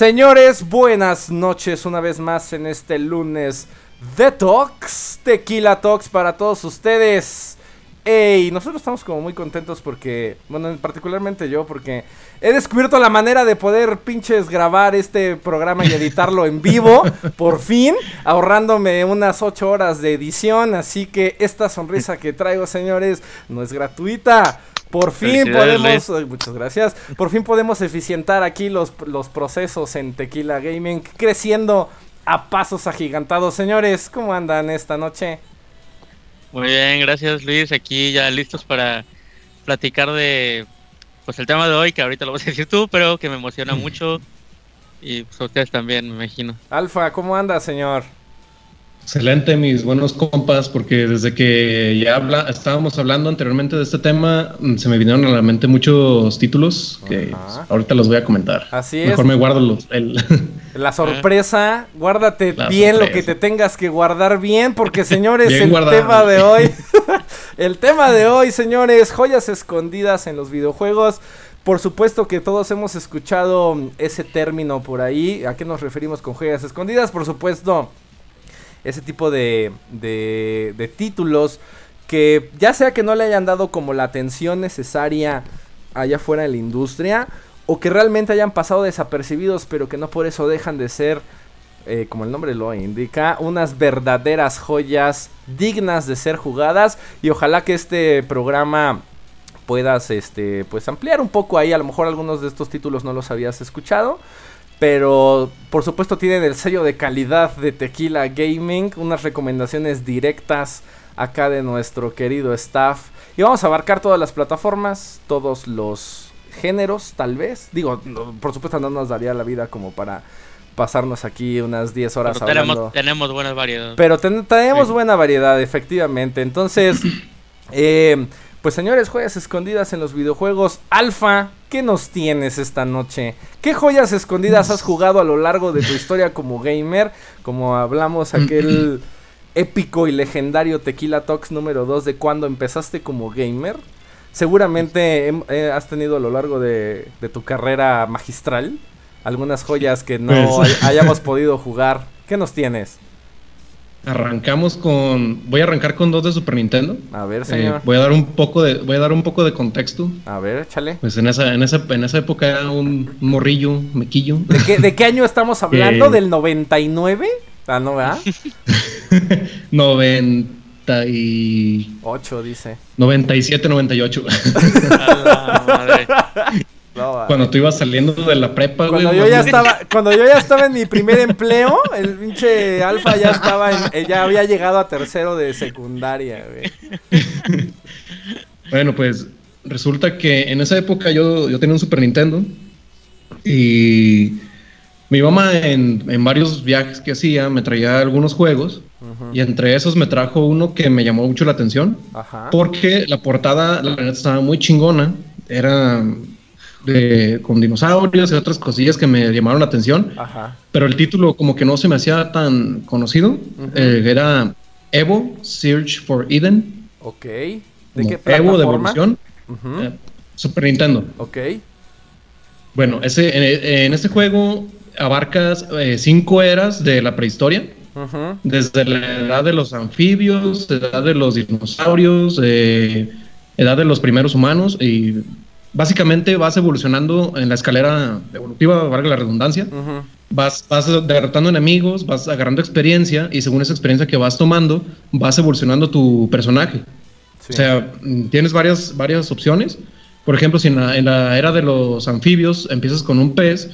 Señores, buenas noches una vez más en este lunes de Talks, Tequila Talks para todos ustedes. Ey, nosotros estamos como muy contentos porque, bueno, particularmente yo, porque he descubierto la manera de poder pinches grabar este programa y editarlo en vivo, por fin, ahorrándome unas 8 horas de edición, así que esta sonrisa que traigo, señores, no es gratuita. Por fin podemos, muchas gracias, por fin podemos eficientar aquí los, los procesos en Tequila Gaming, creciendo a pasos agigantados. Señores, ¿cómo andan esta noche? Muy bien, gracias Luis. Aquí ya listos para platicar de pues el tema de hoy, que ahorita lo vas a decir tú, pero que me emociona mucho. Y pues ustedes también, me imagino. Alfa, ¿cómo anda, señor? Excelente, mis buenos compas, porque desde que ya habla, estábamos hablando anteriormente de este tema, mm, se me vinieron a la mente muchos títulos que ahorita los voy a comentar. Así es. Mejor me guardo los, el... La sorpresa, guárdate bien lo que te tengas que guardar bien, porque señores, el tema de hoy, el tema de hoy, señores, joyas escondidas en los videojuegos. Por supuesto que todos hemos escuchado ese término por ahí. ¿A qué nos referimos con joyas escondidas? Por supuesto ese tipo de, de, títulos que ya sea que no le hayan dado como la atención necesaria allá afuera en la industria o que realmente hayan pasado desapercibidos pero que no por eso dejan de ser eh, como el nombre lo indica unas verdaderas joyas dignas de ser jugadas. Y ojalá que este programa puedas este pues ampliar un poco ahí. A lo mejor algunos de estos títulos no los habías escuchado pero por supuesto tienen el sello de calidad de Tequila Gaming, unas recomendaciones directas acá de nuestro querido staff. Y vamos a abarcar todas las plataformas, todos los géneros, tal vez. Digo, por supuesto no nos daría la vida como para pasarnos aquí unas 10 horas Pero hablando. Tenemos, buena variedad. Pero tenemos buena variedad, efectivamente. Entonces, eh, pues señores, joyas escondidas en los videojuegos. Alfa, ¿qué nos tienes esta noche? ¿Qué joyas escondidas has jugado a lo largo de tu historia como gamer? Como hablamos aquel épico y legendario Tequila Talks número 2 de cuando empezaste como gamer. Seguramente eh, has tenido a lo largo de, tu carrera magistral algunas joyas que no pues. hayamos podido jugar. ¿Qué nos tienes? Arrancamos con. Voy a arrancar con dos de Super Nintendo. A ver, señor. Eh, voy a dar un poco de. Voy a dar un poco de contexto. A ver, échale. Pues en esa, en esa, en esa época era un morrillo, mequillo. ¿De qué, de qué año estamos hablando? ¿Del 99? Ah, no, ¿verdad? 98, dice. 97, 98. Cuando tú ibas saliendo de la prepa, cuando Yo ya estaba, cuando yo ya estaba en mi primer empleo, el pinche Alfa ya estaba en, ya había llegado a tercero de secundaria, güey. bueno, pues resulta que en esa época yo, yo tenía un Super Nintendo y mi mamá en, en varios viajes que hacía me traía algunos juegos y entre esos me trajo uno que me llamó mucho la atención porque la portada, la verdad, estaba muy chingona. Era de, con dinosaurios y otras cosillas que me llamaron la atención. Pero el título como que no se me hacía tan conocido. Eh, era Evo, Search for Eden. Ok. ¿De qué Evo de evolución. Eh, Super Nintendo. Ok. Bueno, ese, en, este juego abarcas eh, cinco eras de la prehistoria. Desde la edad de los anfibios, edad de los dinosaurios, edad de los primeros humanos y básicamente vas evolucionando en la escalera evolutiva, valga la redundancia. vas, vas derrotando enemigos, vas agarrando experiencia y según esa experiencia que vas tomando, vas evolucionando tu personaje. O sea, tienes varias, varias opciones. Por ejemplo, si en la, era de los anfibios empiezas con un pez,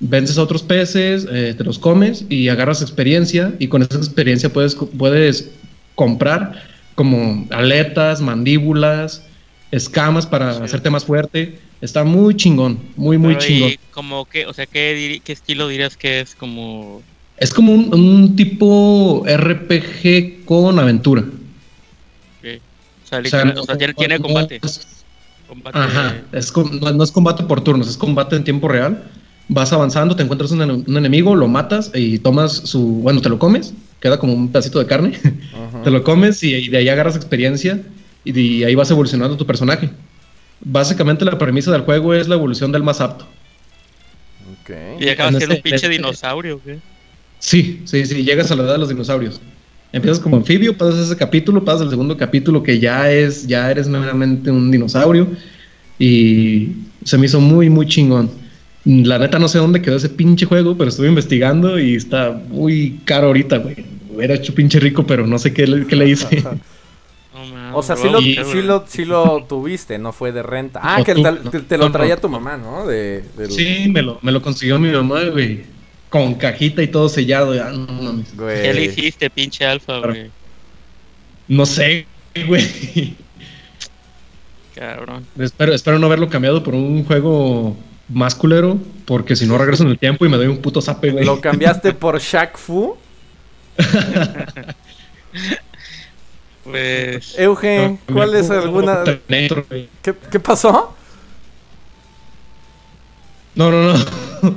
vences a otros peces, eh, te los comes y agarras experiencia y con esa experiencia puedes, puedes comprar como aletas, mandíbulas, escamas para hacerte más fuerte. Está muy chingón, muy, muy chingón. como que, o sea, ¿qué, ¿qué, estilo dirías que es como...? Es como un, tipo RPG con aventura. O sea, tiene, combate. Ajá, es, no, es combate por turnos, es combate en tiempo real. Vas avanzando, te encuentras un, un enemigo, lo matas y tomas su... Bueno, te lo comes, queda como un pedacito de carne. te lo comes y de ahí agarras experiencia y, ahí vas evolucionando tu personaje. Básicamente la premisa del juego es la evolución del más apto. Y acabas siendo un pinche dinosaurio, ¿qué? Sí, sí, sí, llegas a la edad de los dinosaurios. Empiezas como anfibio, pasas ese capítulo, pasas al segundo capítulo que ya es, ya eres meramente un dinosaurio. Y se me hizo muy, muy chingón. La neta no sé dónde quedó ese pinche juego, pero estuve investigando y está muy caro ahorita, güey. Hubiera hecho pinche rico, pero no sé qué le, qué le hice. o sea, sí lo, sí, lo, sí lo, tuviste, no fue de renta. Ah, que te, lo traía tu mamá, ¿no? De, Sí, me lo, me lo consiguió mi mamá, güey. Con cajita y todo sellado. Ya, no ¿Qué le hiciste, pinche alfa, güey? No sé, güey. Cabrón. Espero, espero no haberlo cambiado por un juego más culero, porque si no regreso en el tiempo y me doy un puto zape, güey. ¿Lo cambiaste por Shaq Fu? pues. Eugen, ¿cuál es alguna. ¿Qué, ¿Qué pasó? No, no, no.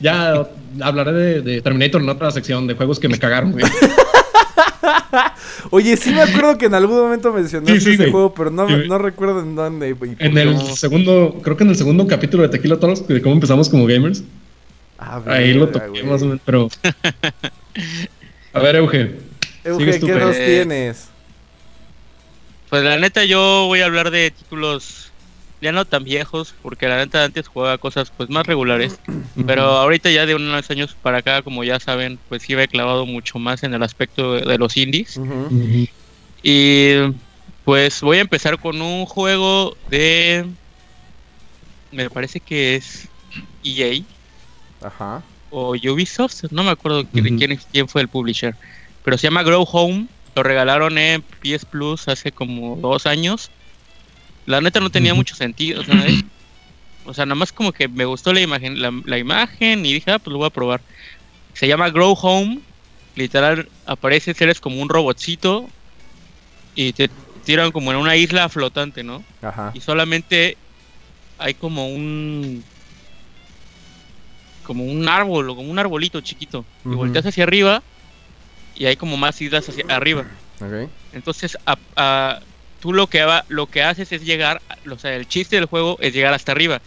ya hablaré de, de, Terminator en otra sección de juegos que me cagaron, güey. Oye, sí me acuerdo que en algún momento mencionaste ese juego, pero no, no, recuerdo en dónde. en el segundo, creo que en el segundo capítulo de Tequila Toros, de cómo empezamos como gamers. Ah, Ahí lo toqué más o menos, pero... A ver, Euge. Euge, ¿qué nos tienes? Pues la neta yo voy a hablar de títulos ya no tan viejos, porque la neta antes jugaba cosas pues más regulares, pero ahorita ya de unos años para acá, como ya saben, pues sí he clavado mucho más en el aspecto de, los indies. Y pues voy a empezar con un juego de... Me parece que es EA. Ajá. O Ubisoft, no me acuerdo quién, quién fue el publisher. Pero se llama Grow Home. Lo regalaron en PS Plus hace como dos años. La neta no tenía mucho sentido, O sea, nada más como que me gustó la imagen, la, imagen y dije, ah, pues lo voy a probar. Se llama Grow Home. Literal, aparece, eres como un robotcito y te tiran como en una isla flotante, ¿no? Ajá. Y solamente hay como un como un árbol o como un arbolito chiquito. Y volteas hacia arriba y hay como más islas hacia arriba. Okay. Entonces, a, tú lo que, lo que haces es llegar, o sea, el chiste del juego es llegar hasta arriba.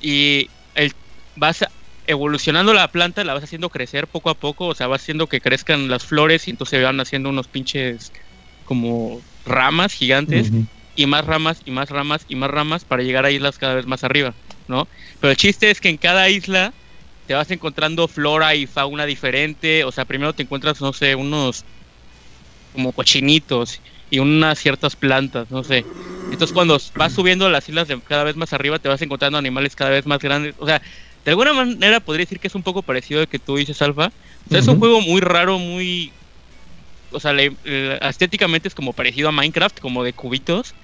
Y el, vas evolucionando la planta, la vas haciendo crecer poco a poco, o sea, vas haciendo que crezcan las flores y entonces van haciendo unos pinches como ramas gigantes y más ramas y más ramas y más ramas para llegar a islas cada vez más arriba, ¿no? Pero el chiste es que en cada isla te vas encontrando flora y fauna diferente, o sea, primero te encuentras, no sé, unos como cochinitos y unas ciertas plantas, no sé. Entonces cuando vas subiendo las islas de cada vez más arriba te vas encontrando animales cada vez más grandes. O sea, de alguna manera podría decir que es un poco parecido a que tú dices Alfa. O sea, es un juego muy raro, muy... O sea, estéticamente es como parecido a Minecraft, como de cubitos.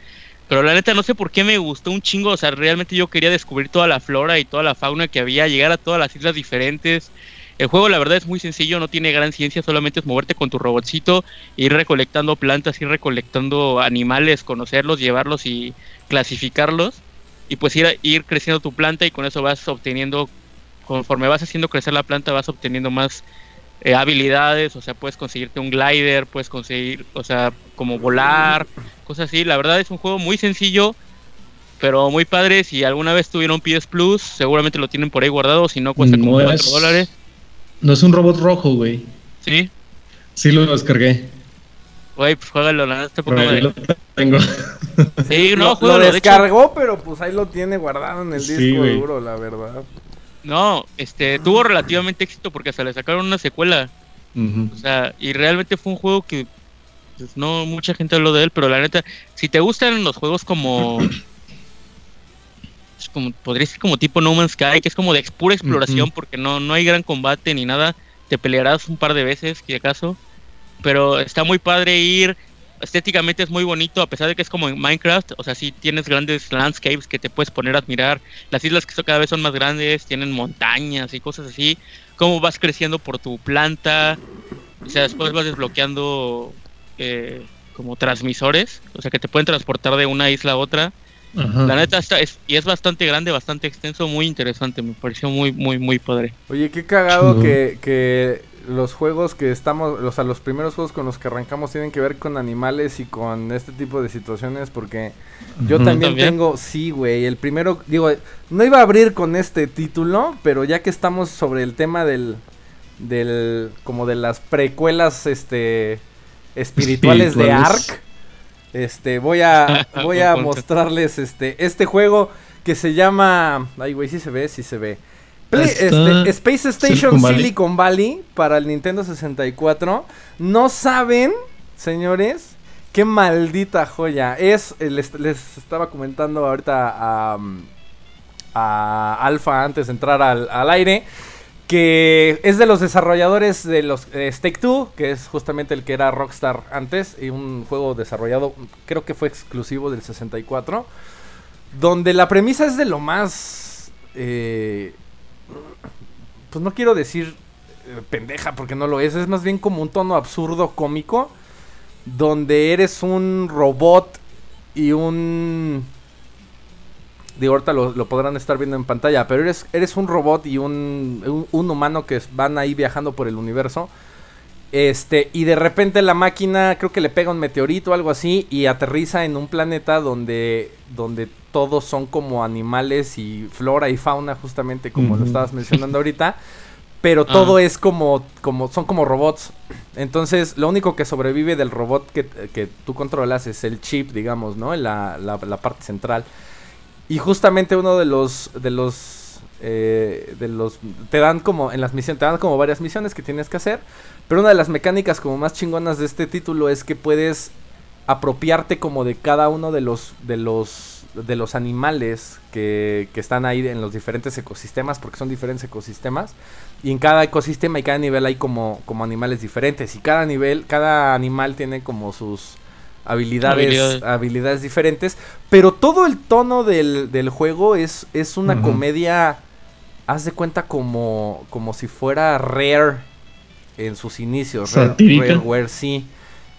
Pero la neta no sé por qué me gustó un chingo. O sea, realmente yo quería descubrir toda la flora y toda la fauna que había, llegar a todas las islas diferentes. El juego la verdad es muy sencillo, no tiene gran ciencia, solamente es moverte con tu robotcito, ir recolectando plantas, ir recolectando animales, conocerlos, llevarlos y clasificarlos. Y pues ir, ir creciendo tu planta y con eso vas obteniendo, conforme vas haciendo crecer la planta, vas obteniendo más eh, habilidades, o sea, puedes conseguirte un glider, puedes conseguir, o sea, como volar, cosas así. La verdad es un juego muy sencillo, pero muy padre. Si alguna vez tuvieron PS Plus, seguramente lo tienen por ahí guardado, si no cuesta como 4 dólares. No es un robot rojo, güey. ¿Sí? Sí, lo descargué. Güey, pues juégalo, la este poco de... lo tengo. Sí, no, lo, lo descargó, pero pues ahí lo tiene guardado en el disco duro, la verdad. No, este, tuvo relativamente éxito porque se le sacaron una secuela. O sea, y realmente fue un juego que pues, no mucha gente habló de él, pero la neta, si te gustan los juegos como como podría ser como tipo No Man's Sky, que es como de pura exploración porque no, no hay gran combate ni nada, te pelearás un par de veces, si acaso, pero está muy padre ir, estéticamente es muy bonito, a pesar de que es como en Minecraft, o sea, sí tienes grandes landscapes que te puedes poner a admirar, las islas que son cada vez son más grandes, tienen montañas y cosas así, cómo vas creciendo por tu planta, o sea, después vas desbloqueando eh, como transmisores, o sea, que te pueden transportar de una isla a otra, la neta está, es, y es bastante grande, bastante extenso, muy interesante, me pareció muy, muy, muy padre. Oye, qué cagado que, que los juegos que estamos, o sea, los primeros juegos con los que arrancamos tienen que ver con animales y con este tipo de situaciones porque yo también, tengo, sí, güey, el primero, digo, no iba a abrir con este título, pero ya que estamos sobre el tema del, del, como de las precuelas, este, espirituales, de Ark, este, voy a, voy a mostrarles, este, este juego que se llama, ay, güey, sí se ve, sí se ve. Este, Space Station Silicon Valley. para el Nintendo 64. No saben, señores, qué maldita joya. Es, eh, les, estaba comentando ahorita a, a Alpha antes de entrar al, aire. Que es de los desarrolladores de los eh, Stake 2, que es justamente el que era Rockstar antes, y un juego desarrollado, creo que fue exclusivo del 64, donde la premisa es de lo más eh, pues no quiero decir eh, pendeja porque no lo es, es más bien como un tono absurdo cómico donde eres un robot y un digo ahorita lo, podrán estar viendo en pantalla, pero eres, eres un robot y un, un, humano que van ahí viajando por el universo. Este, y de repente la máquina creo que le pega un meteorito o algo así y aterriza en un planeta donde, donde todos son como animales y flora y fauna, justamente como lo estabas mencionando ahorita. Pero ah. todo es como, como, son como robots. Entonces, lo único que sobrevive del robot que, que tú controlas es el chip, digamos, ¿no? La, la, la parte central. Y justamente uno de los, de los, eh, de los, te dan como, en las misiones, te dan como varias misiones que tienes que hacer. Pero una de las mecánicas como más chingonas de este título es que puedes apropiarte como de cada uno de los, de los de los animales que, que, están ahí en los diferentes ecosistemas, porque son diferentes ecosistemas, y en cada ecosistema y cada nivel hay como, como animales diferentes, y cada nivel, cada animal tiene como sus habilidades, habilidades, diferentes, pero todo el tono del, del juego es, es una comedia, haz de cuenta como, como si fuera Rare en sus inicios, Rare, sí.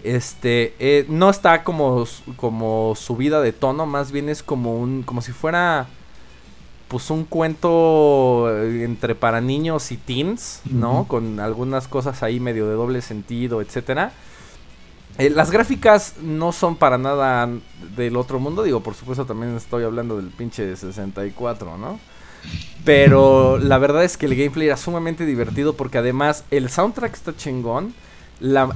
Este, eh, no está como, como subida de tono, más bien es como un, como si fuera, pues un cuento eh, entre para niños y teens, ¿no? Con algunas cosas ahí medio de doble sentido, etcétera. Eh, las gráficas no son para nada del otro mundo, digo, por supuesto también estoy hablando del pinche de 64, ¿no? Pero la verdad es que el gameplay era sumamente divertido porque además el soundtrack está chingón.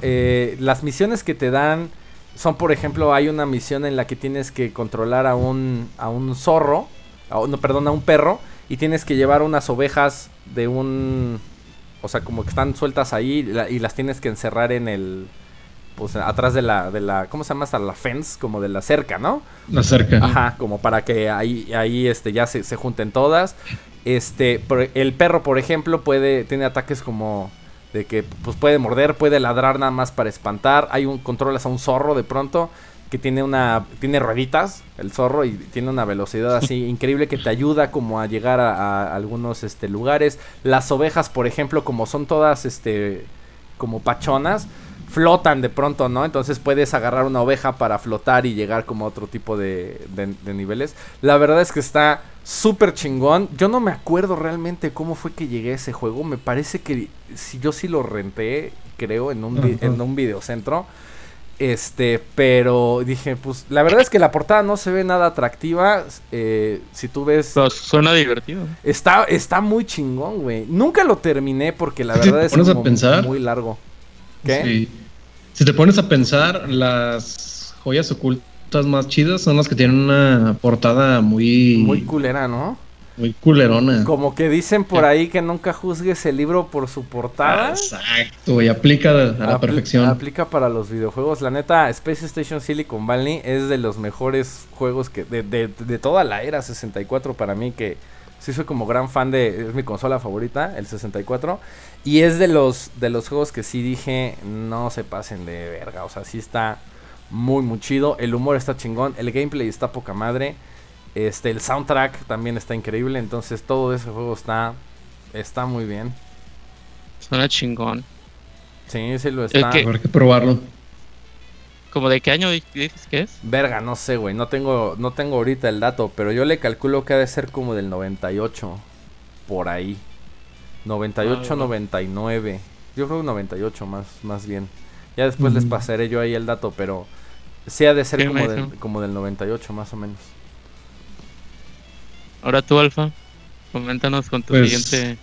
Eh, las misiones que te dan son, por ejemplo, hay una misión en la que tienes que controlar a un, a un zorro, no, perdón, a un perro, y tienes que llevar unas ovejas de un... O sea, como que están sueltas ahí y, las tienes que encerrar en el... Pues atrás de la, de la, ¿cómo se llama? Hasta la fence, como de la cerca, ¿no? La cerca. Ajá, como para que ahí, ahí este, ya se, se junten todas. Este, el perro, por ejemplo, puede, tiene ataques como de que pues puede morder, puede ladrar nada más para espantar. Hay un controlas a un zorro de pronto que tiene una tiene rueditas el zorro y tiene una velocidad así increíble que te ayuda como a llegar a, algunos este lugares. Las ovejas, por ejemplo, como son todas este como pachonas, flotan de pronto, ¿no? Entonces puedes agarrar una oveja para flotar y llegar como a otro tipo de, de niveles. La verdad es que está súper chingón. Yo no me acuerdo realmente cómo fue que llegué a ese juego. Me parece que si yo sí lo renté, creo, en un, en un videocentro. Este, pero dije, pues la verdad es que la portada no se ve nada atractiva. Eh, si tú ves. suena divertido. Está, está muy chingón, güey. Nunca lo terminé porque la verdad es muy largo. ¿Qué? Si te pones a pensar, las joyas ocultas más chidas son las que tienen una portada muy... Muy culera, ¿no? Muy culerona. Como que dicen por ahí que nunca juzgues el libro por su portada. Exacto, y aplica a la perfección. Aplica para los videojuegos. La neta, Space Station Silicon Valley es de los mejores juegos que de, de, de toda la era 64 para mí, que sí soy como gran fan de... Es mi consola favorita, el 64. Y es de los, de los juegos que sí dije, no se pasen de verga. O sea, sí está muy, muy chido. El humor está chingón. El gameplay está poca madre. Este, el soundtrack también está increíble. Entonces todo ese juego está, está muy bien. Suena chingón. Sí, sí lo está. Habrá que probarlo. ¿Como de qué año dices que es? Verga, no sé, güey. No tengo, no tengo ahorita el dato, pero yo le calculo que ha de ser como del 98. Por ahí. 98, 99. Yo creo un 98 más, más bien. Ya después les pasaré yo ahí el dato, pero sí ha de ser como del, como del 98 más o menos. Ahora tú, Alfa, coméntanos con tu pues, siguiente...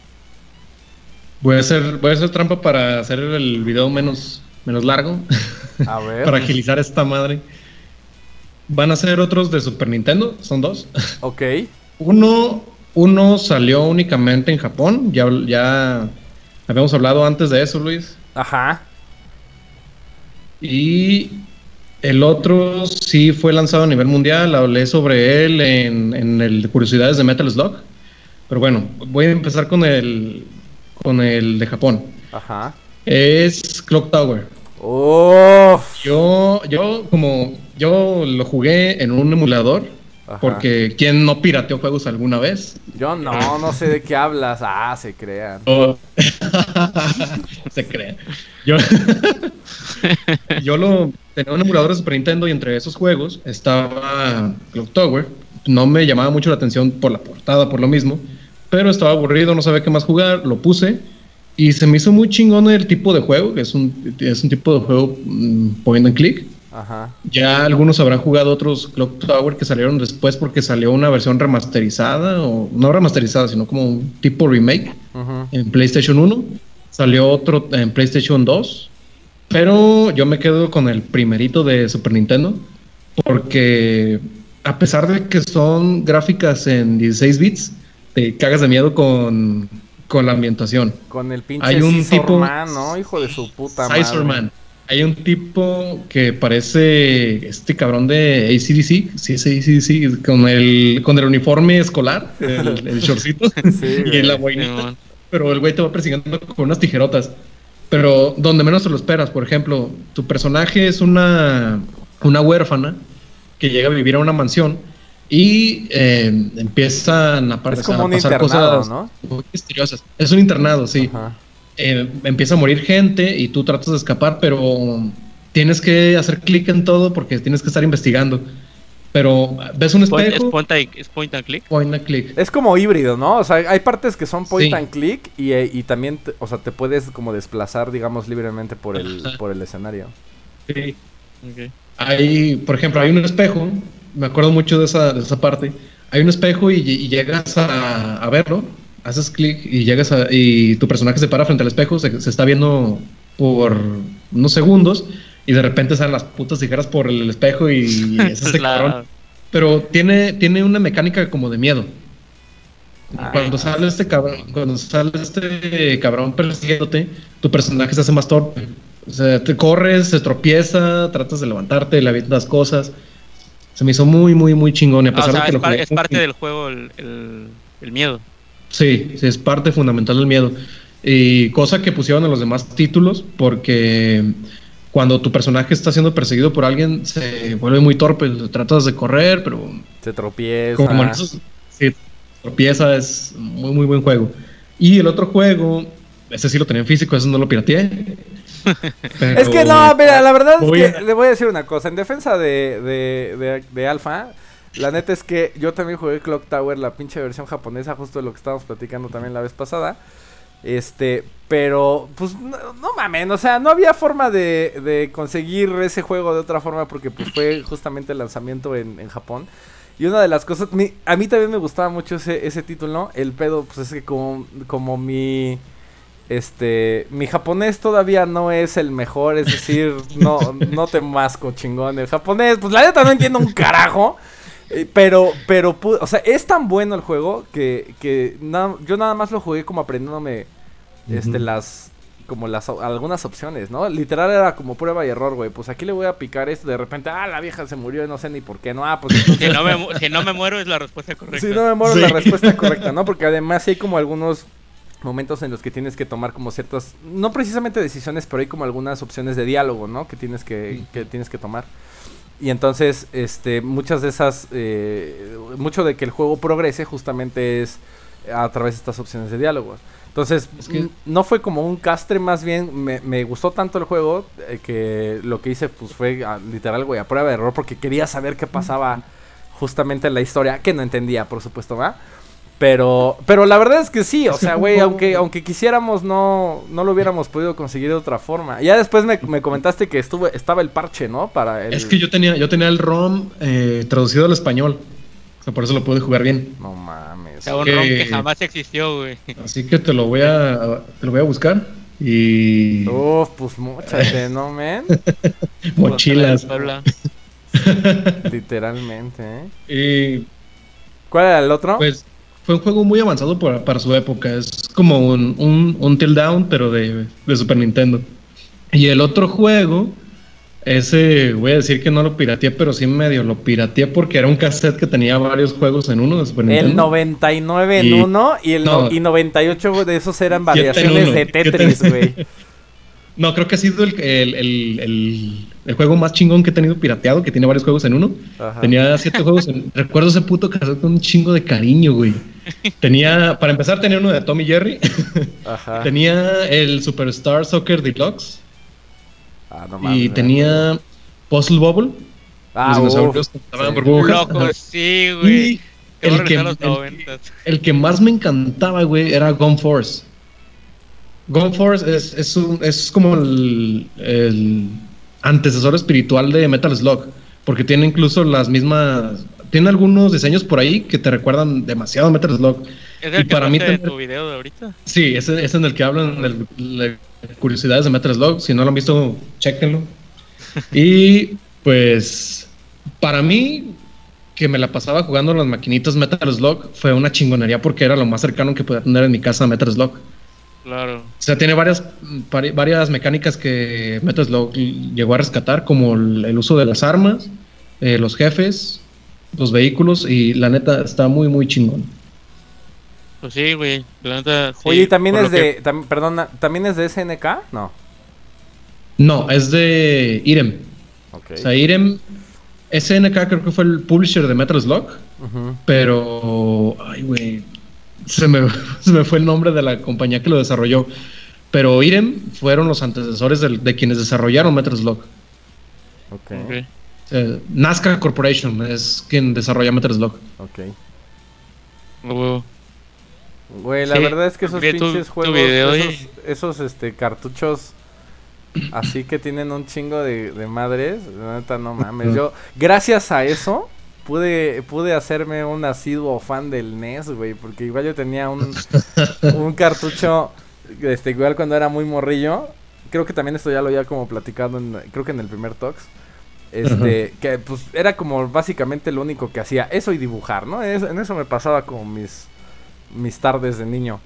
Voy a, hacer, voy a hacer trampa para hacer el video menos, menos largo. A ver. para agilizar esta madre. Van a ser otros de Super Nintendo, son dos. Ok. Uno, uno salió únicamente en Japón, ya, ya habíamos hablado antes de eso, Luis. Ajá. Y el otro sí fue lanzado a nivel mundial, hablé sobre él en, en el Curiosidades de Metal Slug. Pero bueno, voy a empezar con el, con el de Japón. Ajá. Es Clock Tower. Oh. Yo, yo como yo lo jugué en un emulador. Porque ¿quién no pirateó juegos alguna vez? Yo no, no sé de qué hablas. Ah, se crean. Oh. se crean. Yo, yo lo tenía un emulador de Super Nintendo y entre esos juegos estaba Clock Tower. No me llamaba mucho la atención por la portada, por lo mismo. Pero estaba aburrido, no sabía qué más jugar. Lo puse y se me hizo muy chingón el tipo de juego, que es un, es un tipo de juego mm, point and click. Ajá. Ya algunos habrán jugado otros Clock Tower que salieron después porque salió una versión remasterizada, o no remasterizada, sino como un tipo remake en PlayStation 1. Salió otro en PlayStation 2. Pero yo me quedo con el primerito de Super Nintendo. Porque a pesar de que son gráficas en 16 bits, te cagas de miedo con con la ambientación. Con el pinche Hay un tipo, Man, ¿no? Hijo de su puta madre. Hay un tipo que parece este cabrón de ACDC, sí es ACDC, con el, con el uniforme escolar, el, el shortcito y la boinita. pero el güey te va persiguiendo con unas tijerotas. Pero donde menos te lo esperas, por ejemplo, tu personaje es una, una huérfana que llega a vivir a una mansión y eh, empiezan a, pasar cosas muy misteriosas. Es un internado, sí. Eh, empieza a morir gente y tú tratas de escapar, pero tienes que hacer clic en todo porque tienes que estar investigando. Pero ves un espejo. ¿Es point, and click? Point and click. Es como híbrido, ¿no? O sea, hay partes que son point and click y, eh, y también, o sea, te puedes como desplazar, digamos, libremente por el, por el escenario. Sí. Hay, por ejemplo, hay un espejo me acuerdo mucho de esa, de esa parte. Hay un espejo y, llegas a, verlo, haces clic y llegas a, y tu personaje se para frente al espejo, se, está viendo por unos segundos y de repente salen las putas tijeras por el espejo y es este cabrón. Pero tiene, tiene una mecánica como de miedo. cuando sale este cabrón, cuando sale este cabrón persiguiéndote, tu personaje se hace más torpe. O sea, te corres, se tropieza, tratas de levantarte, le avientas cosas. Se me hizo muy, muy, muy chingón. a ah, pesar de que es, parte del juego el, miedo. Sí, sí, es parte fundamental del miedo. Y cosa que pusieron en los demás títulos, porque cuando tu personaje está siendo perseguido por alguien, se vuelve muy torpe. Tratas de correr, pero. Se tropieza. Como en esos, sí, tropieza, es muy, muy buen juego. Y el otro juego, ese sí lo tenía en físico, ese no lo pirateé. Es que no, mira, la verdad es que le voy a decir una cosa. En defensa de, de, de, Alpha, la neta es que yo también jugué Clock Tower, la pinche versión japonesa, justo de lo que estábamos platicando también la vez pasada. Este, pero, pues, no, mames, o sea, no había forma de, de, conseguir ese juego de otra forma porque, pues, fue justamente el lanzamiento en, en Japón. Y una de las cosas, a mí también me gustaba mucho ese, ese título, El pedo, pues, es que como, como mi este, mi japonés todavía no es el mejor, es decir, no, no te masco chingón el japonés. Pues la neta no entiendo un carajo. Eh, pero, pero, o sea, es tan bueno el juego que, que yo nada más lo jugué como aprendiéndome, este, las, como las, algunas opciones, ¿no? Literal era como prueba y error, güey. Pues aquí le voy a picar esto, de repente, ah, la vieja se murió y no sé ni por qué, ¿no? Ah, pues si, no me, si no me muero es la respuesta correcta. Si no me muero es la respuesta correcta, ¿no? Porque además hay como algunos momentos en los que tienes que tomar como ciertas, no precisamente decisiones, pero hay como algunas opciones de diálogo, ¿no? Que tienes que, que tienes que tomar. Y entonces, este, muchas de esas, eh, mucho de que el juego progrese justamente es a través de estas opciones de diálogo. Entonces, no fue como un castre, más bien me, me gustó tanto el juego eh, que lo que hice pues fue ah, literal, güey, a prueba de error porque quería saber qué pasaba justamente en la historia, que no entendía, por supuesto, ¿va? Pero, pero la verdad es que sí, o sea, güey, aunque, aunque quisiéramos, no, no lo hubiéramos podido conseguir de otra forma. Ya después me, comentaste que estuvo, estaba el parche, ¿no? Para Es que yo tenía, yo tenía el ROM eh, traducido al español. O sea, por eso lo pude jugar bien. No mames. un ROM que jamás existió, güey. Así que te lo voy a, te lo voy a buscar. Y. Uf, pues mochate, ¿no, men? Mochilas. Literalmente, ¿eh? Y. ¿Cuál era el otro? Pues fue un juego muy avanzado para, su época. Es como un, un, un Till Down, pero de, Super Nintendo. Y el otro juego, ese voy a decir que no lo pirateé, pero sí medio lo pirateé porque era un cassette que tenía varios juegos en uno de Super Nintendo. El 99 en uno y el y 98 de esos eran variaciones de Tetris, güey. No, creo que ha sido el, el, el, juego más chingón que he tenido pirateado, que tiene varios juegos en uno. Tenía siete juegos. En, recuerdo ese puto cassette con un chingo de cariño, güey. Tenía, para empezar, tenía uno de Tommy Jerry. Ajá. tenía el Superstar Soccer Deluxe. Ah, no mames, y tenía Puzzle Bubble. Ah, los dinosaurios Loco, sí, güey. El que, el que más me encantaba, güey, era Gone Force. Gone Force es, es, un, es como el, el, antecesor espiritual de Metal Slug, porque tiene incluso las mismas. Tiene algunos diseños por ahí que te recuerdan demasiado a Metal Slug. ¿Es el y que para mí de tu video de ahorita? Sí, es, es en el que hablan de, curiosidades de Metal Slug. Si no lo han visto, chequenlo. y pues, para mí, que me la pasaba jugando las maquinitas Metal Slug fue una chingonería porque era lo más cercano que podía tener en mi casa Metal Slug. Claro. O sea, tiene varias, varias mecánicas que Metal Slug llegó a rescatar, como el, uso de las armas, eh, los jefes, los vehículos, y la neta está muy, muy chingón. Pues sí, güey. La neta. Oye, ¿también es de. perdona, ¿también es de SNK? No. No, es de Irem. O sea, Irem. SNK creo que fue el publisher de Metal Slug. Pero. Ay, güey se me, fue el nombre de la compañía que lo desarrolló. Pero Irem fueron los antecesores de, quienes desarrollaron Metal Slug. Ok. Nazca Corporation es quien desarrolla Metal Slug. Ok. Güey, la verdad es que esos pinches juegos, esos, este, cartuchos así que tienen un chingo de, de madres, la neta no mames. Yo, gracias a eso, pude, pude hacerme un asiduo fan del NES, güey, porque igual yo tenía un, un cartucho, este, igual cuando era muy morrillo, creo que también esto ya lo había como platicado, en, creo que en el primer Talks, este, que pues era como básicamente lo único que hacía, eso y dibujar, ¿no? en eso me pasaba como mis, mis tardes de niño.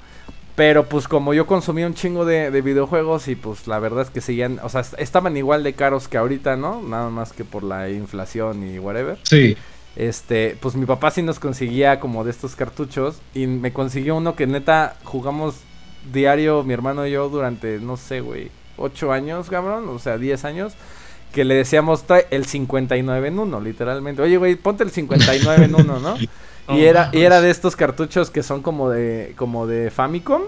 Pero pues como yo consumía un chingo de, de, videojuegos y pues la verdad es que seguían, o sea, estaban igual de caros que ahorita, ¿no? Nada más que por la inflación y whatever. Sí. Este, pues mi papá sí nos conseguía como de estos cartuchos y me consiguió uno que neta jugamos diario mi hermano y yo durante, no sé, güey, 8 años, cabrón, o sea, 10 años, que le decíamos el 59 en uno, literalmente. Oye, güey, ponte el 59 en uno, ¿no? y era y era de estos cartuchos que son como de como de Famicom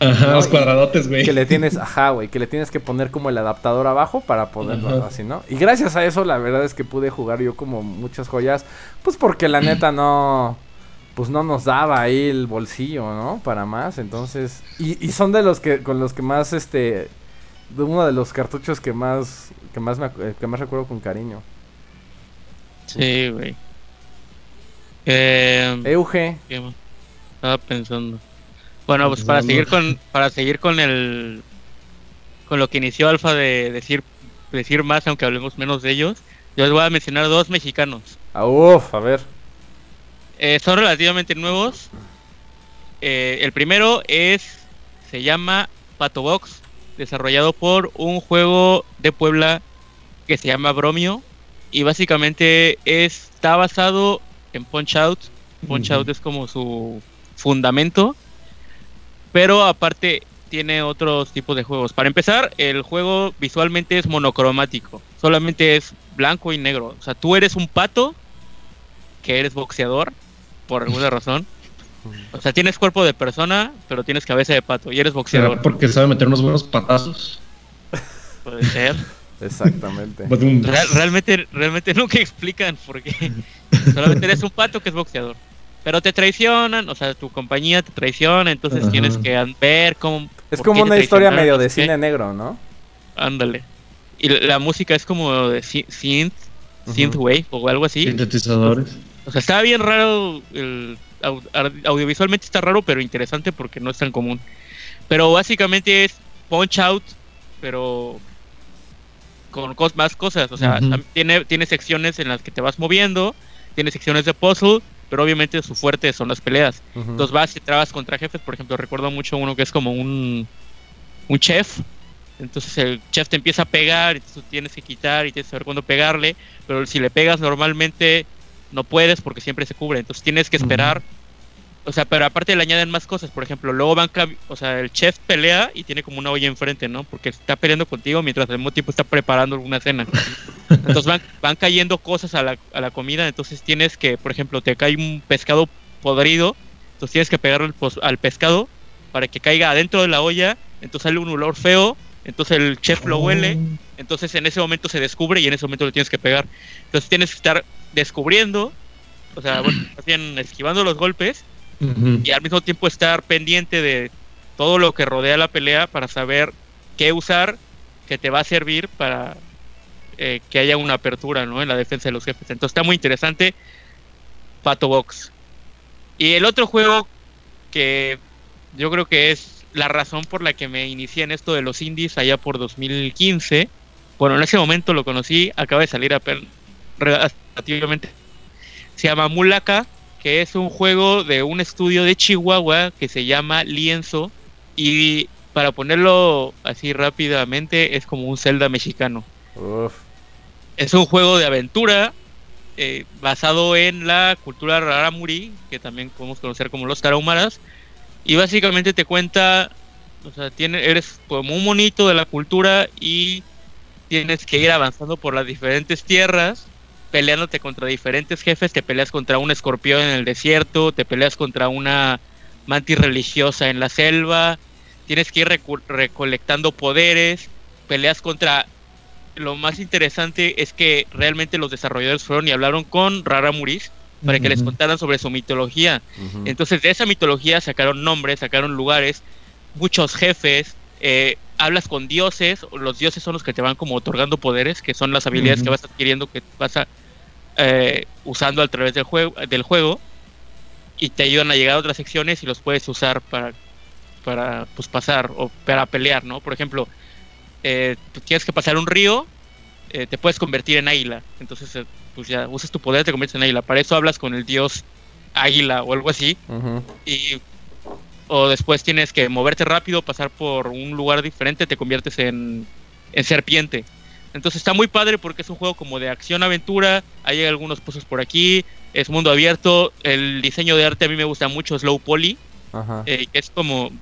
Ajá, los cuadradotes, güey. Que le tienes, ajá, güey, que le tienes que poner como el adaptador abajo para poderlo así, ¿no? Y gracias a eso, la verdad es que pude jugar yo como muchas joyas, pues porque la neta no, pues no nos daba ahí el bolsillo, ¿no? Para más, entonces, y, y son de los que, con los que más, este, de uno de los cartuchos que más, que más me, eh, que más recuerdo con cariño. Sí, güey. Eh, Euge. Estaba pensando. Bueno, pues para seguir con para seguir con el con lo que inició Alfa de decir decir más aunque hablemos menos de ellos, yo les voy a mencionar dos mexicanos. Ah, uf, a ver. Eh, son relativamente nuevos. Eh, el primero es se llama Pato Box, desarrollado por un juego de Puebla que se llama Bromio y básicamente está basado en Punch Out. Punch Out es como su fundamento pero aparte tiene otros tipos de juegos. Para empezar, el juego visualmente es monocromático. Solamente es blanco y negro. O sea, tú eres un pato que eres boxeador, por alguna razón. O sea, tienes cuerpo de persona, pero tienes cabeza de pato y eres boxeador. Porque sabe meter unos buenos patazos. Puede ser. Exactamente. realmente, realmente nunca explican por qué. Solamente eres un pato que es boxeador. Pero te traicionan, o sea, tu compañía te traiciona, entonces tienes que ver cómo... Es como una historia medio de cine negro, ¿no? Ándale. Y la música es como de synth, synthwave o algo así. Sintetizadores. O sea, está bien raro, el, audiovisualmente está raro, pero interesante porque no es tan común. Pero básicamente es Punch Out, pero con más cosas. O sea, tiene, tiene secciones en las que te vas moviendo, tiene secciones de puzzle, pero obviamente su fuerte son las peleas. Entonces vas y trabas contra jefes. Por ejemplo, recuerdo mucho uno que es como un, un chef. Entonces el chef te empieza a pegar y tú tienes que quitar y tienes que saber cuándo pegarle. Pero si le pegas normalmente no puedes porque siempre se cubre. Entonces tienes que esperar o sea, pero aparte le añaden más cosas. Por ejemplo, luego van. O sea, el chef pelea y tiene como una olla enfrente, ¿no? Porque está peleando contigo mientras al mismo tiempo está preparando alguna cena. Entonces van, van cayendo cosas a la, a la comida. Entonces tienes que, por ejemplo, te cae un pescado podrido. Entonces tienes que pegarle al pescado para que caiga adentro de la olla. Entonces sale un olor feo. Entonces el chef lo huele. Oh. Entonces en ese momento se descubre y en ese momento lo tienes que pegar. Entonces tienes que estar descubriendo. O sea, bueno, esquivando los golpes y al mismo tiempo estar pendiente de todo lo que rodea la pelea para saber qué usar que te va a servir para eh, que haya una apertura ¿no? en la defensa de los jefes. Entonces está muy interesante Pato Box. Y el otro juego que yo creo que es la razón por la que me inicié en esto de los indies allá por 2015. Bueno, en ese momento lo conocí, acaba de salir a relativamente. Se llama Mulaka que es un juego de un estudio de Chihuahua que se llama Lienzo y para ponerlo así rápidamente es como un Zelda mexicano. Es un juego de aventura eh, basado en la cultura raramuri, que también podemos conocer como los tarahumaras, y básicamente te cuenta, o sea, tiene, eres como un monito de la cultura y tienes que ir avanzando por las diferentes tierras peleándote contra diferentes jefes, te peleas contra un escorpión en el desierto, te peleas contra una mantis religiosa en la selva, tienes que ir recolectando poderes, peleas contra... Lo más interesante es que realmente los desarrolladores fueron y hablaron con Rara Muris para que les contaran sobre su mitología. Entonces de esa mitología sacaron nombres, sacaron lugares, muchos jefes, eh, hablas con dioses, los dioses son los que te van como otorgando poderes, que son las habilidades que vas adquiriendo, que vas a eh, usando a través del juego, del juego y te ayudan a llegar a otras secciones y los puedes usar para, para pues, pasar o para pelear, ¿no? Por ejemplo, eh, tienes que pasar un río, eh, te puedes convertir en águila. Entonces, eh, pues ya usas tu poder, te conviertes en águila. Para eso hablas con el dios águila o algo así. Y o después tienes que moverte rápido, pasar por un lugar diferente, te conviertes en, en serpiente. Entonces está muy padre porque es un juego como de acción-aventura, hay algunos pozos por aquí, es mundo abierto, el diseño de arte a mí me gusta mucho, es low poly, eh, que es como,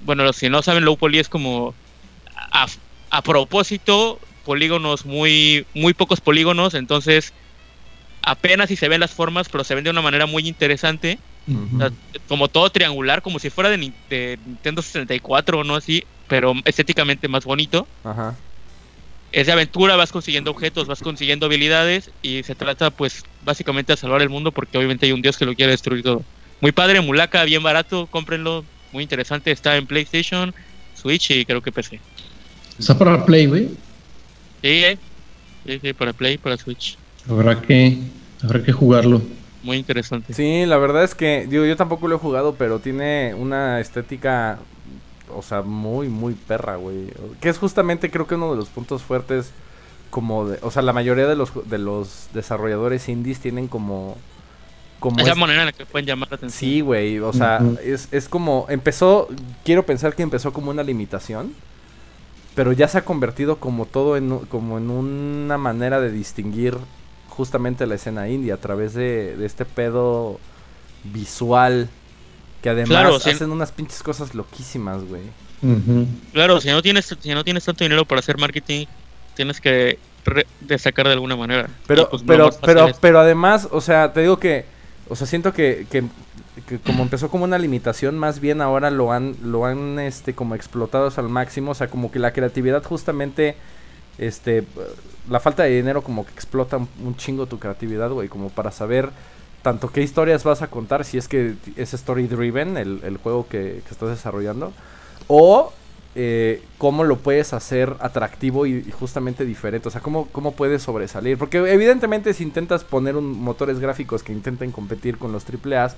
bueno, si no saben, low poly es como a, propósito, polígonos muy, muy pocos polígonos, entonces apenas si se ven las formas, pero se ven de una manera muy interesante, como todo triangular, como si fuera de, de Nintendo 64 o no así, pero estéticamente más bonito. Ajá es de aventura, vas consiguiendo objetos, vas consiguiendo habilidades y se trata pues básicamente de salvar el mundo porque obviamente hay un dios que lo quiere destruir todo. Muy padre, Mulaka, bien barato, cómprenlo, muy interesante, está en PlayStation, Switch y creo que PC. ¿Está para Play, güey? Sí, eh. sí, sí, para Play, para Switch. Habrá que, habrá que jugarlo. Muy interesante. Sí, la verdad es que, digo, yo tampoco lo he jugado, pero tiene una estética o sea, muy, muy perra, güey. Que es justamente creo que uno de los puntos fuertes como de, o sea, la mayoría de los de los desarrolladores indies tienen como como esa manera en la que pueden llamar la atención. Sí, güey, o sea, es, es como empezó, quiero pensar que empezó como una limitación, pero ya se ha convertido como todo en como en una manera de distinguir justamente la escena indie a través de, de este pedo visual que además hacen unas pinches cosas loquísimas, güey. Claro, si no tienes si no tienes tanto dinero para hacer marketing, tienes que destacar de alguna manera. Pero pues, pero pero pero además, o sea, te digo que o sea, siento que, que, como empezó como una limitación, más bien ahora lo han lo han este como explotado al máximo, o sea, como que la creatividad justamente este la falta de dinero como que explota un chingo tu creatividad, güey, como para saber tanto qué historias vas a contar, si es que es story driven el, el juego que, que, estás desarrollando, o eh, cómo lo puedes hacer atractivo y, justamente diferente. O sea, cómo, cómo puedes sobresalir. Porque evidentemente si intentas poner un, motores gráficos que intenten competir con los AAA,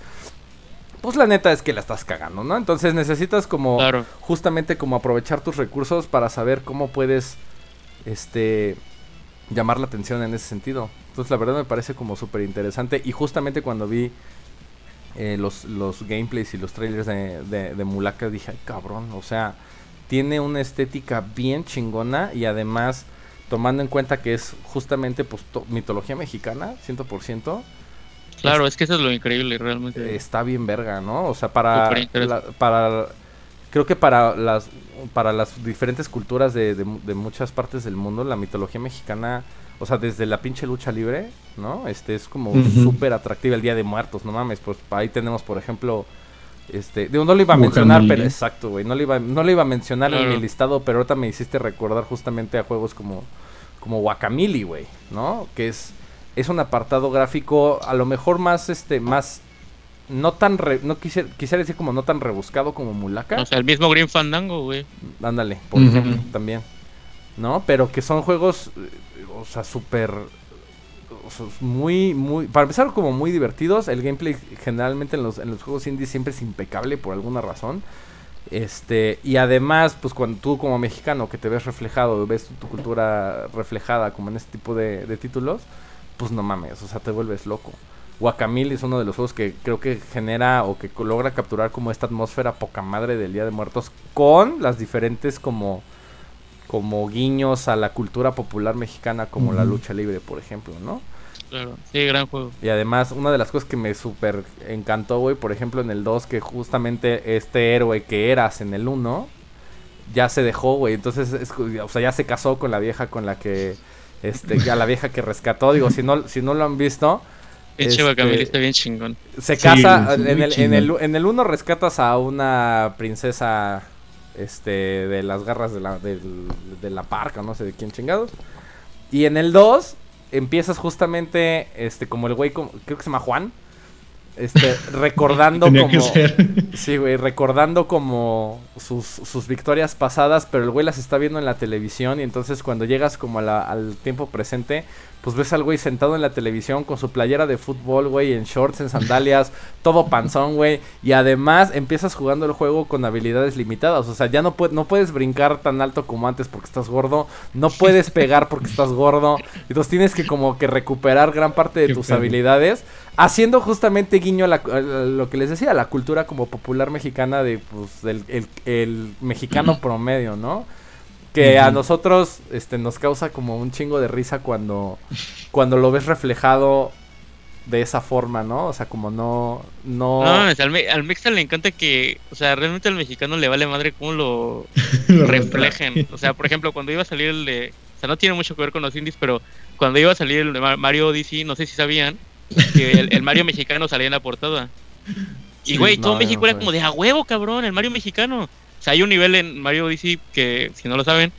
pues la neta es que la estás cagando, ¿no? Entonces necesitas como justamente como aprovechar tus recursos para saber cómo puedes este llamar la atención en ese sentido. Entonces la verdad me parece como súper interesante y justamente cuando vi eh, los, los gameplays y los trailers de, de, de Mulaka dije, ay cabrón, o sea, tiene una estética bien chingona y además tomando en cuenta que es justamente pues, mitología mexicana, 100%. Claro, es, que eso es lo increíble, realmente. Está bien verga, ¿no? O sea, para, para creo que para las para las diferentes culturas de, de, muchas partes del mundo, la mitología mexicana, o sea, desde la pinche lucha libre, ¿no? Este es como súper atractiva el Día de Muertos, no mames, pues ahí tenemos, por ejemplo, este, digo, no lo iba a mencionar, pero exacto, güey. No lo iba, no lo iba a mencionar en mi listado, pero ahorita me hiciste recordar justamente a juegos como, como Guacamili, güey, ¿no? Que es, es un apartado gráfico a lo mejor más, este, más, no tan, no quisiera, quisiera decir como no tan rebuscado como Mulaka. O sea, el mismo Green Fandango, güey. Ándale, por ejemplo, también. ¿No? Pero que son juegos, o sea, súper muy, muy. Para empezar, como muy divertidos. El gameplay generalmente en los, en los juegos indie siempre es impecable por alguna razón. Este, y además, pues cuando tú como mexicano que te ves reflejado, ves tu, cultura reflejada como en este tipo de, títulos, pues no mames, o sea, te vuelves loco. Guacamil es uno de los juegos que creo que genera o que logra capturar como esta atmósfera poca madre del Día de Muertos con las diferentes como como guiños a la cultura popular mexicana como la lucha libre, por ejemplo, ¿no? Claro, sí, gran juego. Y además, una de las cosas que me súper encantó, güey, por ejemplo, en el 2, que justamente este héroe que eras en el 1, ya se dejó, güey. Entonces, o sea, ya se casó con la vieja con la que, este, ya la vieja que rescató. Digo, si no, si no lo han visto. Este, está bien chingón. Se casa, en, el, en, el, en el 1 rescatas a una princesa este de las garras de la, de, de la parca, no sé de quién chingados. Y en el 2 empiezas justamente, este, como el güey, creo que se llama Juan. Este, recordando como. Sí, güey, recordando como sus, sus, victorias pasadas, pero el güey las está viendo en la televisión. Y entonces cuando llegas como al tiempo presente, pues ves al güey sentado en la televisión con su playera de fútbol, güey, en shorts, en sandalias, todo panzón, güey. Y además empiezas jugando el juego con habilidades limitadas. O sea, ya no, no puedes brincar tan alto como antes porque estás gordo. No puedes pegar porque estás gordo. Entonces tienes que como que recuperar gran parte de tus habilidades. Haciendo justamente guiño a, lo que les decía, la cultura como popular mexicana de, pues, del el mexicano promedio, ¿no? Que a nosotros este nos causa como un chingo de risa cuando cuando lo ves reflejado de esa forma, ¿no? O sea, como no no No, al, al le encanta que, o sea, realmente al mexicano le vale madre cómo lo, reflejen. O sea, por ejemplo, cuando iba a salir el de, o sea, no tiene mucho que ver con los indies, pero cuando iba a salir el de Mario Odyssey, no sé si sabían que el, Mario mexicano salía en la portada. Y güey, todo México era como de a huevo, cabrón, el Mario mexicano hay un nivel en Mario Odyssey que, si no lo saben,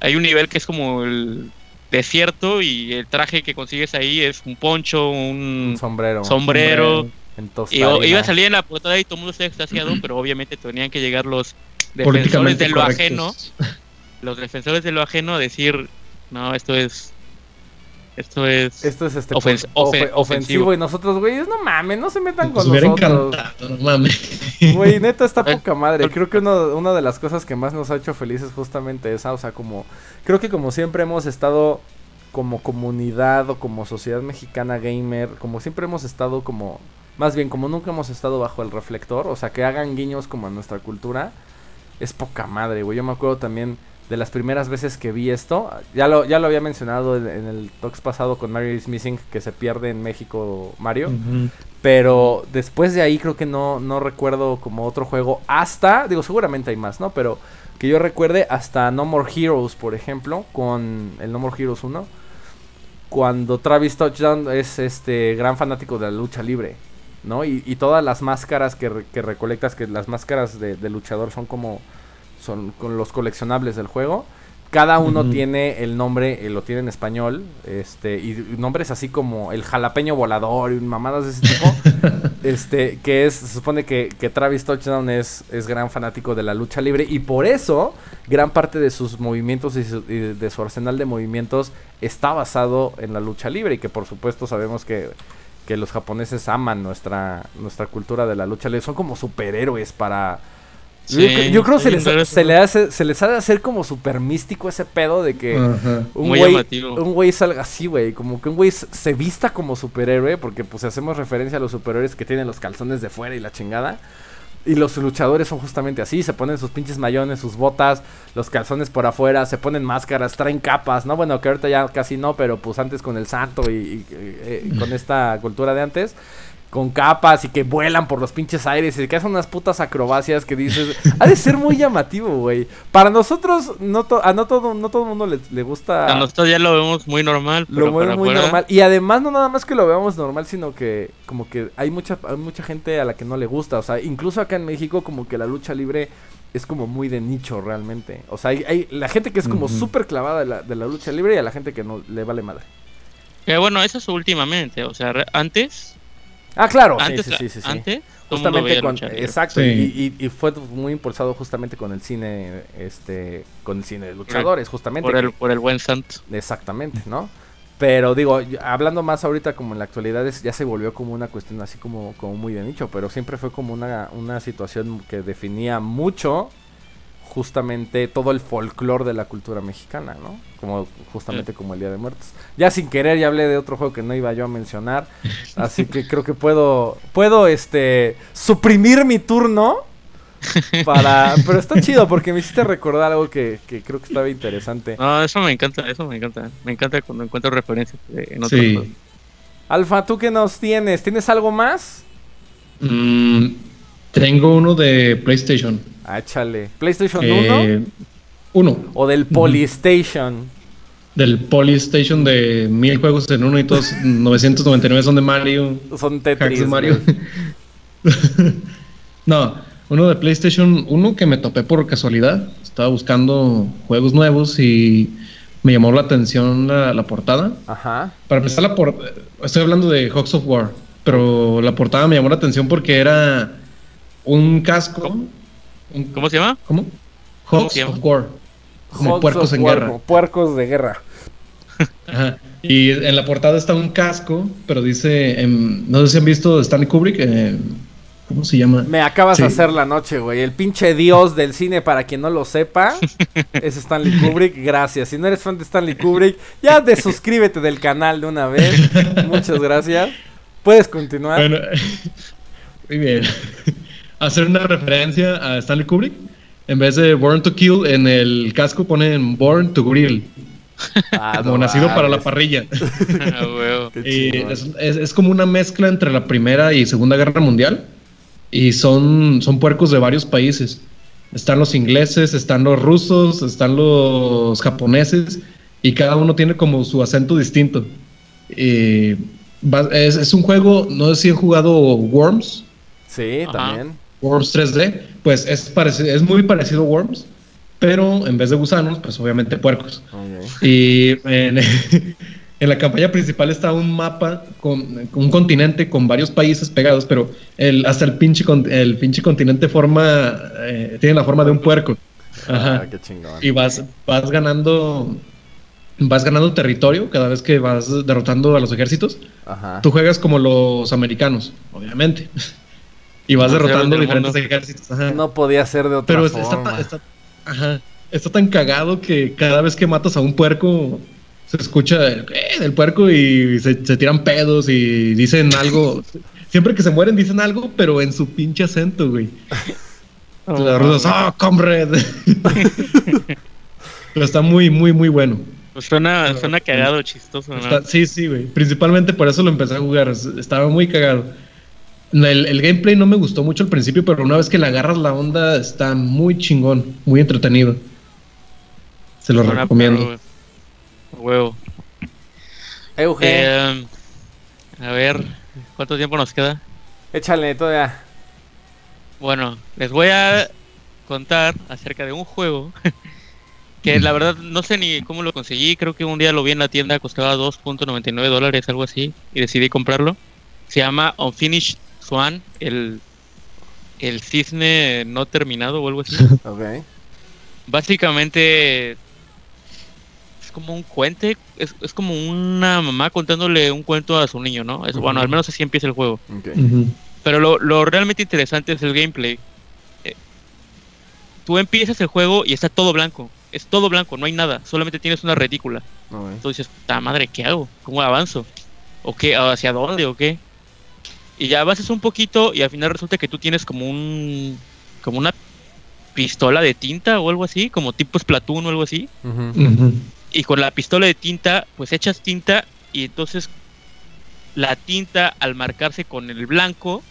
hay un nivel que es como el desierto y el traje que consigues ahí es un poncho, un, sombrero. sombrero. y iba a salir en la portada y todo el mundo está extasiado, pero obviamente tenían que llegar los defensores de lo ajeno, los defensores de lo ajeno a decir, no, esto es esto es. Esto es este ofensivo. Y nosotros, güey, no mames, no se metan con nosotros. no mames. Güey, neta está poca madre. Creo que uno, una de las cosas que más nos ha hecho felices es justamente esa. O sea, como. Creo que como siempre hemos estado como comunidad o como sociedad mexicana gamer. Como siempre hemos estado como. Más bien, como nunca hemos estado bajo el reflector. O sea, que hagan guiños como a nuestra cultura. Es poca madre, güey. Yo me acuerdo también de las primeras veces que vi esto. Ya lo, ya lo había mencionado en, el talks pasado con Mario is Missing, que se pierde en México Mario. Pero después de ahí creo que no, no recuerdo como otro juego hasta, digo, seguramente hay más, ¿no? Pero que yo recuerde hasta No More Heroes, por ejemplo, con el No More Heroes 1. Cuando Travis Touchdown es este gran fanático de la lucha libre, ¿no? Y, todas las máscaras que, que, recolectas, que las máscaras de luchador son como son con los coleccionables del juego. cada uno tiene el nombre, eh, lo tiene en español, este, y nombres así como el jalapeño volador y mamadas de ese tipo. este, que es, se supone que, Travis Touchdown es, es gran fanático de la lucha libre y por eso gran parte de sus movimientos y, de su arsenal de movimientos está basado en la lucha libre y que por supuesto sabemos que que los japoneses aman nuestra, nuestra cultura de la lucha libre. Son como superhéroes para, yo, creo que se les, se, le hace, se les ha de hacer como súper místico ese pedo de que un güey un güey salga así, güey. Como que un güey se vista como superhéroe, porque pues hacemos referencia a los superhéroes que tienen los calzones de fuera y la chingada. Y los luchadores son justamente así, se ponen sus pinches mayones, sus botas, los calzones por afuera, se ponen máscaras, traen capas, ¿no? Bueno, que ahorita ya casi no, pero pues antes con el santo y, eh, con esta cultura de antes con capas y que vuelan por los pinches aires y que hacen unas putas acrobacias que dices, ha de ser muy llamativo, güey. Para nosotros, no a no todo, no todo el mundo le, gusta. A nosotros ya lo vemos muy normal. lo vemos muy normal. Y además, no nada más que lo veamos normal, sino que como que hay mucha, hay mucha gente a la que no le gusta. O sea, incluso acá en México, como que la lucha libre es como muy de nicho realmente. O sea, hay, la gente que es como súper clavada de la, de la lucha libre y a la gente que no le vale madre. Bueno, eso es últimamente. O sea, antes Ah, claro, sí, sí, sí, sí, Justamente con, exacto, y, y, fue muy impulsado justamente con el cine, este, con el cine de luchadores, justamente. Por el, por el buen santo. Exactamente, ¿no? Pero digo, hablando más ahorita como en la actualidad, ya se volvió como una cuestión así como, como muy de nicho, pero siempre fue como una, una situación que definía mucho justamente todo el folclore de la cultura mexicana, ¿no? Como justamente como el Día de Muertos. Ya sin querer ya hablé de otro juego que no iba yo a mencionar, así que creo que puedo puedo este suprimir mi turno para pero está chido porque me hiciste recordar algo que, creo que estaba interesante. No, eso me encanta, eso me encanta. Me encanta cuando encuentro referencias en otros sí. Alfa, ¿tú qué nos tienes? ¿Tienes algo más? Mm, tengo uno de PlayStation. Ah, échale. ¿PlayStation 1? 1. Eh, ¿O del Polystation? Del Polystation de mil juegos en uno y todos 999 son de Mario. Son Tetris. De Mario. no, uno de PlayStation 1 que me topé por casualidad. Estaba buscando juegos nuevos y me llamó la atención la, portada. Ajá. Para empezar, la estoy hablando de Hawks of War, pero la portada me llamó la atención porque era un casco ¿Cómo se llama? ¿Cómo? Hawks of War. Como puercos en guerra. puercos de guerra. Ajá. Y en la portada está un casco, pero dice, no sé si han visto Stanley Kubrick, eh, ¿cómo se llama? Me acabas de hacer la noche, güey. El pinche dios del cine, para quien no lo sepa, es Stanley Kubrick. Gracias. Si no eres fan de Stanley Kubrick, ya desuscríbete del canal de una vez. Muchas gracias. Puedes continuar. Bueno, muy bien hacer una referencia a Stanley Kubrick. En vez de Born to Kill, en el casco ponen Born to Grill. Ah, como nacido para la parrilla. Ah, y es, como una mezcla entre la Primera y Segunda Guerra Mundial. Y son, son puercos de varios países. Están los ingleses, están los rusos, están los japoneses. Y cada uno tiene como su acento distinto. es, es, un juego, no sé si han jugado Worms. Sí, también. Worms 3D, pues es, es muy parecido a Worms, pero en vez de gusanos, pues obviamente puercos. Y en, la campaña principal está un mapa con, un continente con varios países pegados, pero el, hasta el pinche, el pinche continente forma, eh, tiene la forma de un puerco. Ah, Ajá. Y vas, vas ganando vas ganando territorio cada vez que vas derrotando a los ejércitos. Ajá. Tú juegas como los americanos, obviamente. Y vas derrotando diferentes ejércitos. No podía ser de otra Pero forma. Está, está, tan cagado que cada vez que matas a un puerco se escucha el, eh, del puerco y se, tiran pedos y dicen algo. Siempre que se mueren dicen algo, pero en su pinche acento, güey. Oh, ¡oh, comrade! pero está muy, muy, muy bueno. Pues suena, suena cagado, chistoso, ¿no? sí, sí, güey. Principalmente por eso lo empecé a jugar. Estaba muy cagado. El, gameplay no me gustó mucho al principio, pero una vez que le agarras la onda está muy chingón, muy entretenido. Se lo recomiendo. Huevo. Eh, a ver, ¿cuánto tiempo nos queda? Échale todavía. Bueno, les voy a contar acerca de un juego Que la verdad no sé ni cómo lo conseguí. Creo que un día lo vi en la tienda, costaba 2.99 dólares, algo así. Y decidí comprarlo. Se llama Unfinished Swan, el, el cisne no terminado o algo así. ok. Básicamente es como un cuente, es, es, como una mamá contándole un cuento a su niño, ¿no? Es, Bueno, al menos así empieza el juego. Pero lo, lo, realmente interesante es el gameplay. Eh, tú empiezas el juego y está todo blanco. Es todo blanco, no hay nada. Solamente tienes una retícula. Entonces, ¡ta madre, ¿qué hago? ¿Cómo avanzo? ¿O qué? ¿Hacia dónde? ¿O qué? Y ya avanzas un poquito y al final resulta que tú tienes como un... Como una pistola de tinta o algo así, como tipo Splatoon o algo así. Y con la pistola de tinta, pues echas tinta y entonces la tinta al marcarse con el blanco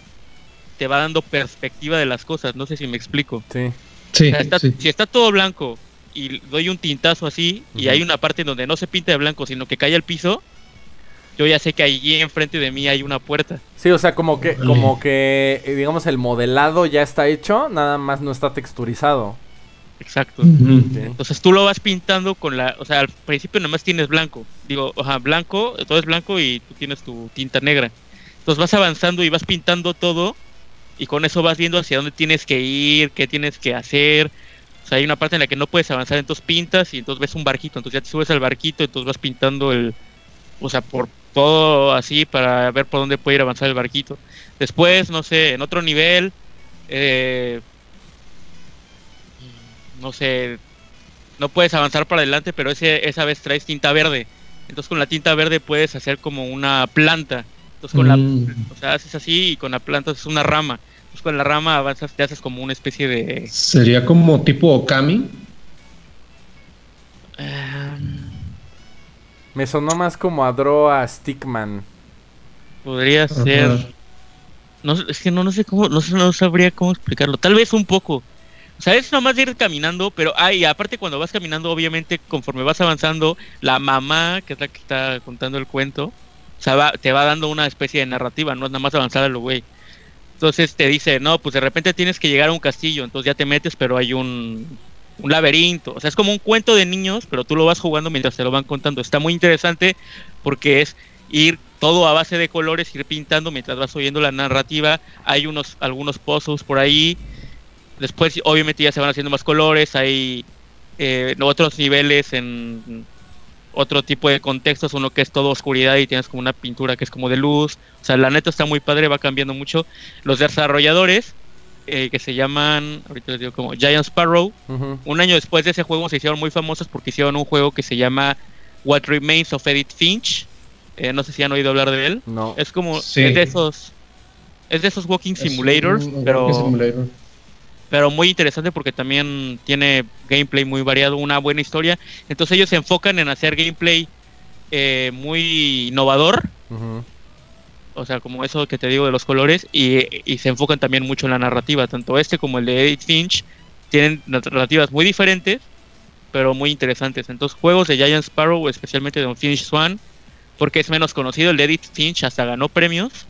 te va dando perspectiva de las cosas. No sé si me explico. Sí. Sí, Si está todo blanco y doy un tintazo así y hay una parte donde no se pinta de blanco, sino que cae al piso, yo ya sé que allí enfrente de mí hay una puerta. Sí, o sea, como que, como que, eh, digamos, el modelado ya está hecho, nada más no está texturizado. Exacto. Entonces tú lo vas pintando con la, o sea, al principio nada más tienes blanco. Digo, oja, blanco, todo es blanco y tú tienes tu tinta negra. Entonces vas avanzando y vas pintando todo y con eso vas viendo hacia dónde tienes que ir, qué tienes que hacer. O sea, hay una parte en la que no puedes avanzar, entonces pintas y entonces ves un barquito, entonces ya te subes al barquito, entonces vas pintando el, o sea, por todo así para ver por dónde puede ir avanzar el barquito. Después, no sé, en otro nivel, eh, no sé, no puedes avanzar para adelante, pero ese, esa vez traes tinta verde. Entonces con la tinta verde puedes hacer como una planta. Entonces con la, mm. o sea, haces así y con la planta es una rama. Entonces con la rama avanzas, te haces como una especie de... ¿Sería como tipo Okami? Um, me sonó más como a Droa Stickman. Podría ser. No, es que no, no sé cómo, no, no sabría cómo explicarlo. Tal vez un poco. O sea, es nomás de ir caminando, pero ay, aparte cuando vas caminando, obviamente, conforme vas avanzando, la mamá, que es la que está contando el cuento, o sea, te va dando una especie de narrativa, no es nada más avanzar a lo güey. Entonces te dice, no, pues de repente tienes que llegar a un castillo, entonces ya te metes, pero hay un, un laberinto. O sea, es como un cuento de niños, pero tú lo vas jugando mientras te lo van contando. Está muy interesante porque es ir todo a base de colores, ir pintando mientras vas oyendo la narrativa. Hay unos algunos pozos por ahí. Después, obviamente, ya se van haciendo más colores. Hay eh, otros niveles en otro tipo de contextos, uno que es todo oscuridad y tienes como una pintura que es como de luz. O sea, la neta está muy padre, va cambiando mucho. Los desarrolladores eh, que se llaman, ahorita les digo como Giant Sparrow. Un año después de ese juego se hicieron muy famosos porque hicieron un juego que se llama What Remains of Edith Finch. Eh, no sé si han oído hablar de él. No. Es como, es de esos, es de esos walking simulators, pero, pero muy interesante porque también tiene gameplay muy variado, una buena historia. Entonces ellos se enfocan en hacer gameplay eh, muy innovador o sea, como eso que te digo de los colores, y, se enfocan también mucho en la narrativa, tanto este como el de Edith Finch, tienen narrativas muy diferentes, pero muy interesantes. Entonces, juegos de Giant Sparrow, especialmente de Unfinished Swan, porque es menos conocido, el de Edith Finch hasta ganó premios,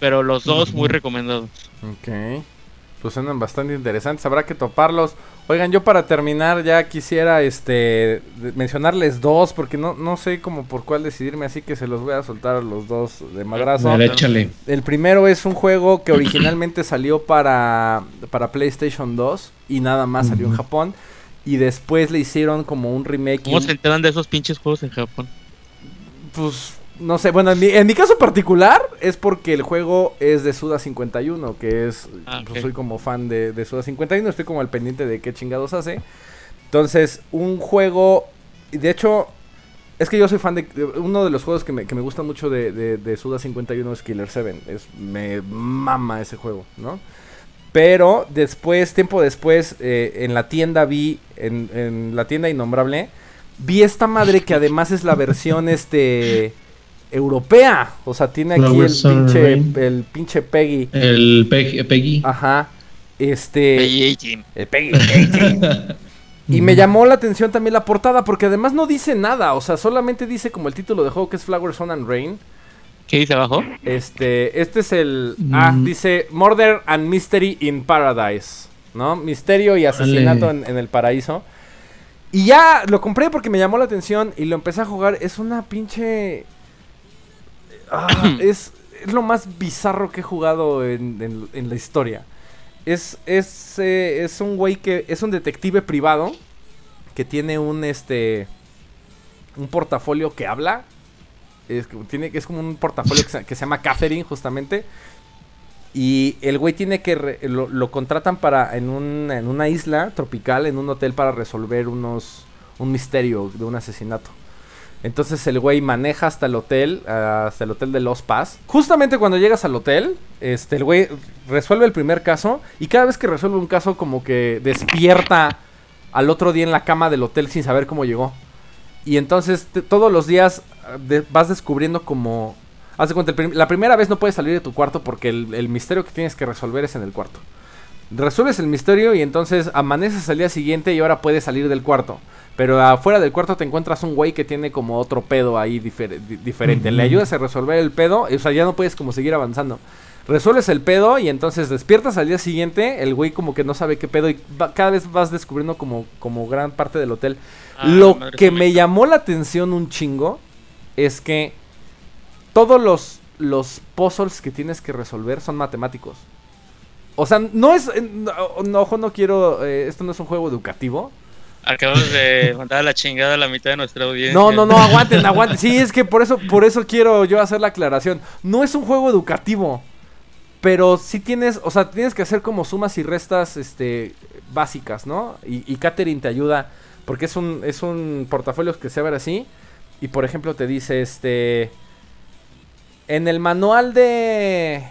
pero los dos muy recomendados. Ok pues suenan bastante interesantes, habrá que toparlos. Oigan, yo para terminar ya quisiera este mencionarles dos, porque no, no sé como por cuál decidirme, así que se los voy a soltar a los dos de madrazo. échale. El primero es un juego que originalmente salió para, para PlayStation 2 y nada más salió en Japón. Y después le hicieron como un remake. ¿Cómo se enteran de esos pinches juegos en Japón? Pues no sé, bueno, en mi, caso particular es porque el juego es de Suda 51, que es, ah, pues, soy como fan de, de, Suda 51, estoy como al pendiente de qué chingados hace. Entonces, un juego, de hecho, es que yo soy fan de, uno de los juegos que me, que me gusta mucho de, de, Suda 51 es Killer 7, es, me mama ese juego, ¿no? Pero después, tiempo después, eh, en la tienda vi, en, en la tienda innombrable, vi esta madre que además es la versión, este europea. O sea, tiene aquí el pinche, el pinche Peggy. El Peggy. Ajá. Este. Peggy El Peggy Y me llamó la atención también la portada, porque además no dice nada. O sea, solamente dice como el título de juego que es Flower, Sun and Rain. ¿Qué dice abajo? Este, este es el. Ah, mm. dice Murder and Mystery in Paradise. ¿No? Misterio y asesinato en, el paraíso. Y ya lo compré porque me llamó la atención y lo empecé a jugar. Es una pinche... Ah, es, es, lo más bizarro que he jugado en, la historia. Es, es, eh, es un güey que es un detective privado que tiene un, este, un portafolio que habla. Es, tiene, es como un portafolio que se, que se llama Catherine, justamente. Y el güey tiene que. lo, contratan para. En, un, en una isla tropical, en un hotel, para resolver unos. Un misterio de un asesinato. Entonces el güey maneja hasta el hotel, hasta el hotel de Los Paz. Justamente cuando llegas al hotel, este, el güey resuelve el primer caso. Y cada vez que resuelve un caso, como que despierta al otro día en la cama del hotel sin saber cómo llegó. Y entonces todos los días vas descubriendo como Haz de cuenta, la primera vez no puedes salir de tu cuarto porque el, misterio que tienes que resolver es en el cuarto. Resuelves el misterio y entonces amaneces al día siguiente y ahora puedes salir del cuarto. Pero afuera del cuarto te encuentras un güey que tiene como otro pedo ahí diferente. Le ayudas a resolver el pedo, o sea, ya no puedes como seguir avanzando. Resuelves el pedo y entonces despiertas al día siguiente, el güey como que no sabe qué pedo y cada vez vas descubriendo como, como gran parte del hotel. Ah, Lo que me llamó la atención un chingo es que todos los, los puzzles que tienes que resolver son matemáticos. O sea, no es. No, ojo, no quiero. Eh, esto no es un juego educativo. Acabamos de mandar a la chingada a la mitad de nuestra audiencia. No, no, no, aguanten, aguanten. Sí, es que por eso, por eso quiero yo hacer la aclaración. No es un juego educativo. Pero sí tienes, o sea, tienes que hacer como sumas y restas este, básicas, ¿no? Y, y Catherine te ayuda. Porque es un, es un portafolio que se ve así. Y por ejemplo te dice, este. En el manual de...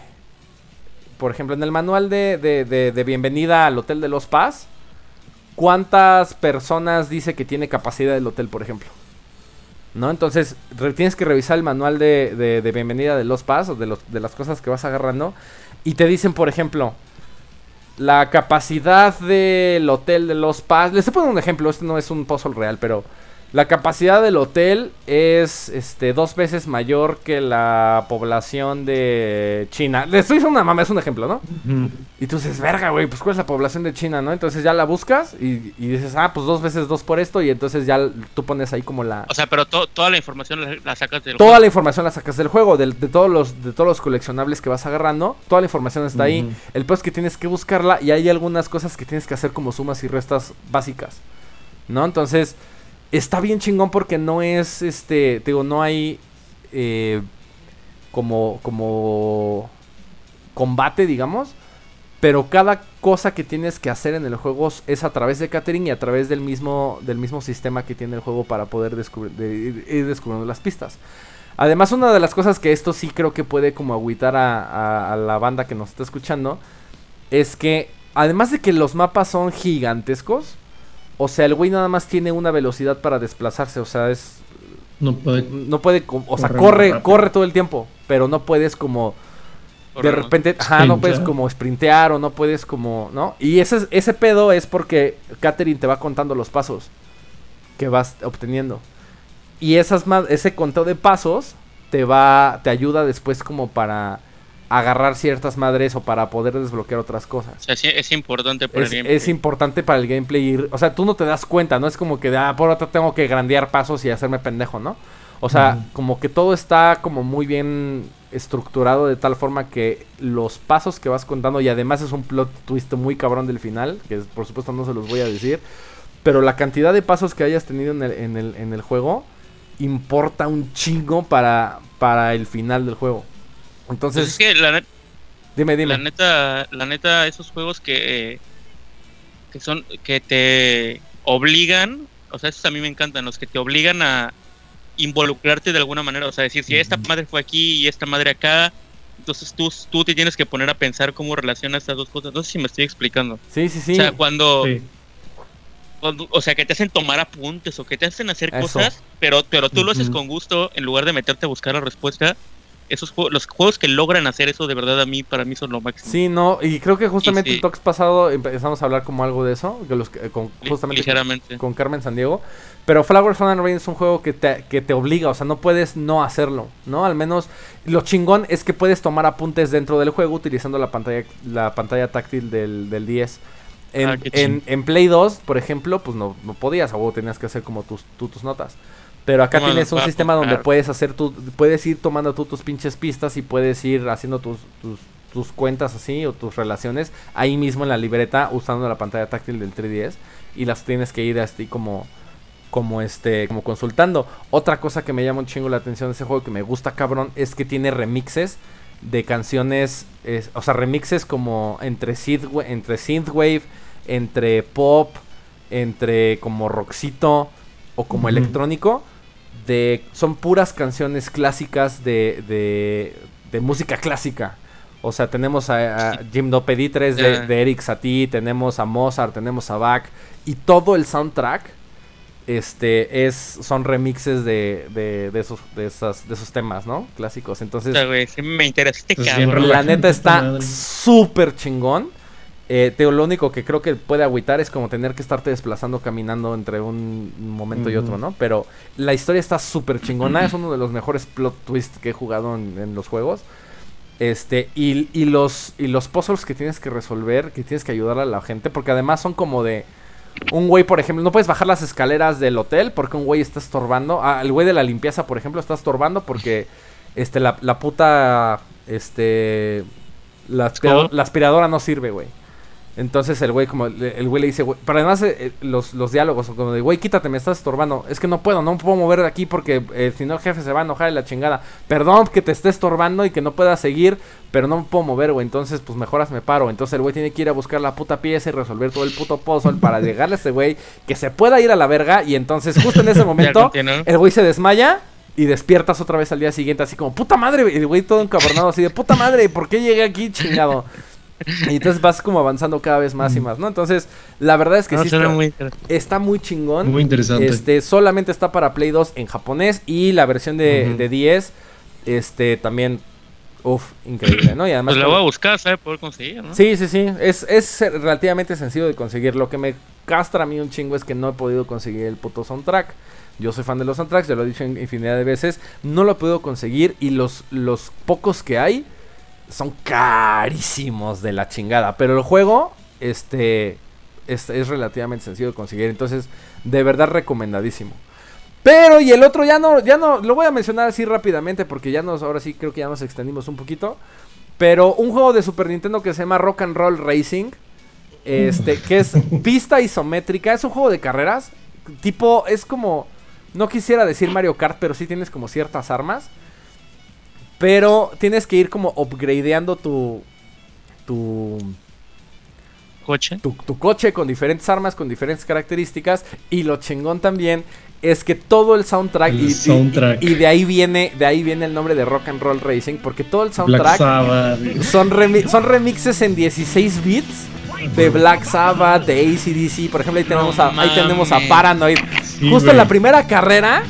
Por ejemplo, en el manual de, de, bienvenida al Hotel de los Paz, ¿cuántas personas dice que tiene capacidad el hotel, por ejemplo? ¿No? Entonces, tienes que revisar el manual de, de, bienvenida de los Paz o de, los, de las cosas que vas agarrando. Y te dicen, por ejemplo, la capacidad del hotel de los Paz. Les estoy poniendo un ejemplo, este no es un puzzle real, pero la capacidad del hotel es este dos veces mayor que la población de China. Le estoy diciendo una mamá, es un ejemplo, ¿no? Y tú dices, verga, güey, pues cuál es la población de China, ¿no? Entonces ya la buscas y, dices, ah, pues dos veces dos por esto, y entonces ya tú pones ahí como la. O sea, pero toda la información la, sacas del Toda la información la sacas del juego, de, todos los, de todos los coleccionables que vas agarrando, toda la información está ahí. El pues es que tienes que buscarla y hay algunas cosas que tienes que hacer como sumas y restas básicas. ¿No? Entonces está bien chingón porque no es, este, digo, no hay eh, como, como combate, digamos. Pero cada cosa que tienes que hacer en el juego es a través de catering y a través del mismo, del mismo sistema que tiene el juego para poder descubrir, ir descubriendo las pistas. Además, una de las cosas que esto sí creo que puede como agüitar a la banda que nos está escuchando es que además de que los mapas son gigantescos, o sea, el güey nada más tiene una velocidad para desplazarse, o sea, es... No puede... No puede, o sea, corre, corre todo el tiempo, pero no puedes como... De repente, ajá, no puedes como sprintear o no puedes como, ¿no? Y ese, ese pedo es porque Catherine te va contando los pasos que vas obteniendo. Y esas ese conteo de pasos te va, te ayuda después como para agarrar ciertas madres o para poder desbloquear otras cosas. O sea, es importante para el gameplay. Es importante para el gameplay o sea, tú no te das cuenta, no es como que, ah, por otra tengo que grandear pasos y hacerme pendejo, ¿no? O sea, como que todo está como muy bien estructurado de tal forma que los pasos que vas contando, y además es un plot twist muy cabrón del final, que por supuesto no se los voy a decir, pero la cantidad de pasos que hayas tenido en el, en el, en el juego importa un chingo para, para el final del juego. Entonces. Pues es que la neta. Dime, dime. La neta, la neta, esos juegos que. que son. que te obligan. O sea, esos a mí me encantan, los que te obligan a involucrarte de alguna manera. O sea, decir, si esta madre fue aquí y esta madre acá. Entonces tú, tú te tienes que poner a pensar cómo relacionas estas dos cosas. No sé si me estoy explicando. Sí, sí, sí. O sea, cuando. o sea, que te hacen tomar apuntes o que te hacen hacer cosas, pero, pero tú lo haces con gusto en lugar de meterte a buscar la respuesta esos juegos, los juegos que logran hacer eso de verdad a mí, para mí son lo máximo. Sí, no, y creo que justamente el Tox pasado empezamos a hablar como algo de eso, que los, con, justamente con, Carmen San Diego. Pero Flower Sun and Rain es un juego que te, que te obliga, o sea, no puedes no hacerlo, ¿no? Al menos lo chingón es que puedes tomar apuntes dentro del juego utilizando la pantalla, la pantalla táctil del, del 10. En, ah, en, Play 2, por ejemplo, pues no, no podías, o tenías que hacer como tus, tus notas. Pero acá tienes un sistema donde puedes hacer tu, puedes ir tomando tú tus pinches pistas y puedes ir haciendo tus, tus, tus, cuentas así o tus relaciones ahí mismo en la libreta usando la pantalla táctil del 3DS y las tienes que ir así como como este como consultando. Otra cosa que me llama un chingo la atención de ese juego que me gusta cabrón es que tiene remixes de canciones, o sea, remixes como entre entre synthwave, entre pop, entre como rockcito o como electrónico de son puras canciones clásicas de, de, de música clásica. O sea, tenemos a, Jim Gymnopéditres de, de, Eric Satie, tenemos a Mozart, tenemos a Bach y todo el soundtrack este es son remixes de, de, de, esos, de, esas, de esos temas, ¿no? Clásicos. Entonces, me interesa este La neta está súper chingón. Eh, lo único que creo que puede agüitar es como tener que estarte desplazando caminando entre un momento y otro, ¿no? Pero la historia está súper chingona, es uno de los mejores plot twists que he jugado en, los juegos. Este, y, y, los, y los puzzles que tienes que resolver, que tienes que ayudar a la gente, porque además son como de... Un güey, por ejemplo, no puedes bajar las escaleras del hotel porque un güey está estorbando. Ah, el güey de la limpieza, por ejemplo, está estorbando porque este, la, la puta. Este. La, la aspiradora no sirve, güey. Entonces el güey como el güey le dice, güey, pero además eh, eh, los, los diálogos como de, güey, quítate, me estás estorbando. Es que no puedo, no puedo mover de aquí porque eh, si no el jefe se va a enojar de la chingada. Perdón que te esté estorbando y que no pueda seguir, pero no me puedo mover, güey. Entonces, pues mejoras me paro. Entonces el güey tiene que ir a buscar la puta pieza y resolver todo el puto puzzle para llegarle a ese güey que se pueda ir a la verga. Y entonces, justo en ese momento, el güey se desmaya y despiertas otra vez al día siguiente así como, puta madre, y el güey todo encabronado así de, puta madre, ¿por qué llegué aquí chingado? Y entonces vas como avanzando cada vez más y más, ¿no? Entonces, la verdad es que sí está muy, chingón. Muy interesante. Este, solamente está para Play 2 en japonés y la versión de, 10, este, también, uff, increíble, ¿no? Y además... Pues la voy a buscar, ¿sabes? Poder conseguir, ¿no? Sí, sí, sí. Es, es relativamente sencillo de conseguir. Lo que me castra a mí un chingo es que no he podido conseguir el puto soundtrack. Yo soy fan de los soundtracks, ya lo he dicho infinidad de veces. No lo he podido conseguir y los, los pocos que hay son carísimos de la chingada. Pero el juego, este, es, relativamente sencillo de conseguir. Entonces, de verdad recomendadísimo. Pero, y el otro ya no, ya no, lo voy a mencionar así rápidamente porque ya nos, ahora sí creo que ya nos extendimos un poquito. Pero un juego de Super Nintendo que se llama Rock and Roll Racing. Este, que es pista isométrica. Es un juego de carreras. Tipo, es como. No quisiera decir Mario Kart, pero sí tienes como ciertas armas. Pero tienes que ir como upgradeando tu. Tu. Coche. Tu, coche con diferentes armas, con diferentes características. Y lo chingón también es que todo el soundtrack, y, de ahí viene de ahí viene el nombre de Rock and Roll Racing porque todo el soundtrack son, son remixes en 16 bits de Black Sabbath, de ACDC, por ejemplo ahí tenemos a ahí tenemos a Paranoid. Justo en la primera carrera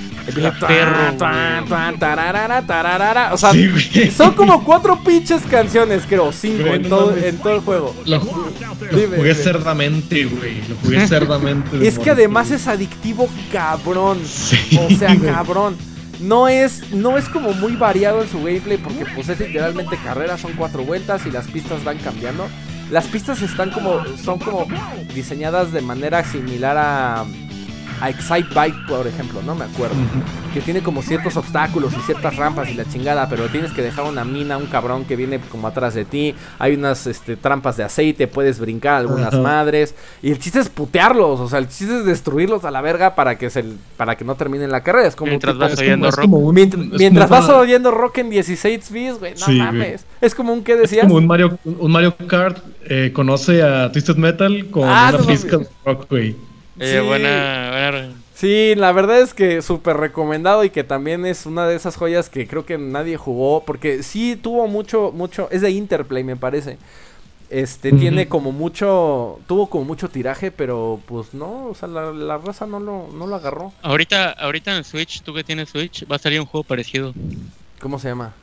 o sea, son como cuatro pinches canciones, creo, cinco en, todo, en todo el juego. Lo, jugué cerdamente, güey. Lo jugué cerdamente. es que además es adictivo cabrón. o sea, cabrón. No es, no es como muy variado en su gameplay porque pues es literalmente carrera, son cuatro vueltas y las pistas van cambiando. Las pistas están como, son como diseñadas de manera similar a a Excite Bike, por ejemplo, no me acuerdo. Que tiene como ciertos obstáculos y ciertas rampas y la chingada, pero tienes que dejar una mina, un cabrón que viene como atrás de ti. Hay unas este, trampas de aceite, puedes brincar algunas madres. Y el chiste es putearlos, o sea, el chiste es destruirlos a la verga para que se para que no terminen la carrera. Es como mientras vas oyendo rock. mientras, vas oyendo rock en 16 bits, güey, no mames. Es como un que decías. Es como un Mario, un Mario Kart eh, conoce a Twisted Metal con ah, una pizca de rock, güey. Eh, sí. buena, Sí, la verdad es que súper recomendado y que también es una de esas joyas que creo que nadie jugó porque sí tuvo mucho, mucho, es de Interplay me parece. Este, tiene como mucho, tuvo como mucho tiraje, pero pues no, o sea, la, raza no lo, no lo agarró. Ahorita, ahorita en Switch, tú que tienes Switch, va a salir un juego parecido. ¿Cómo se llama?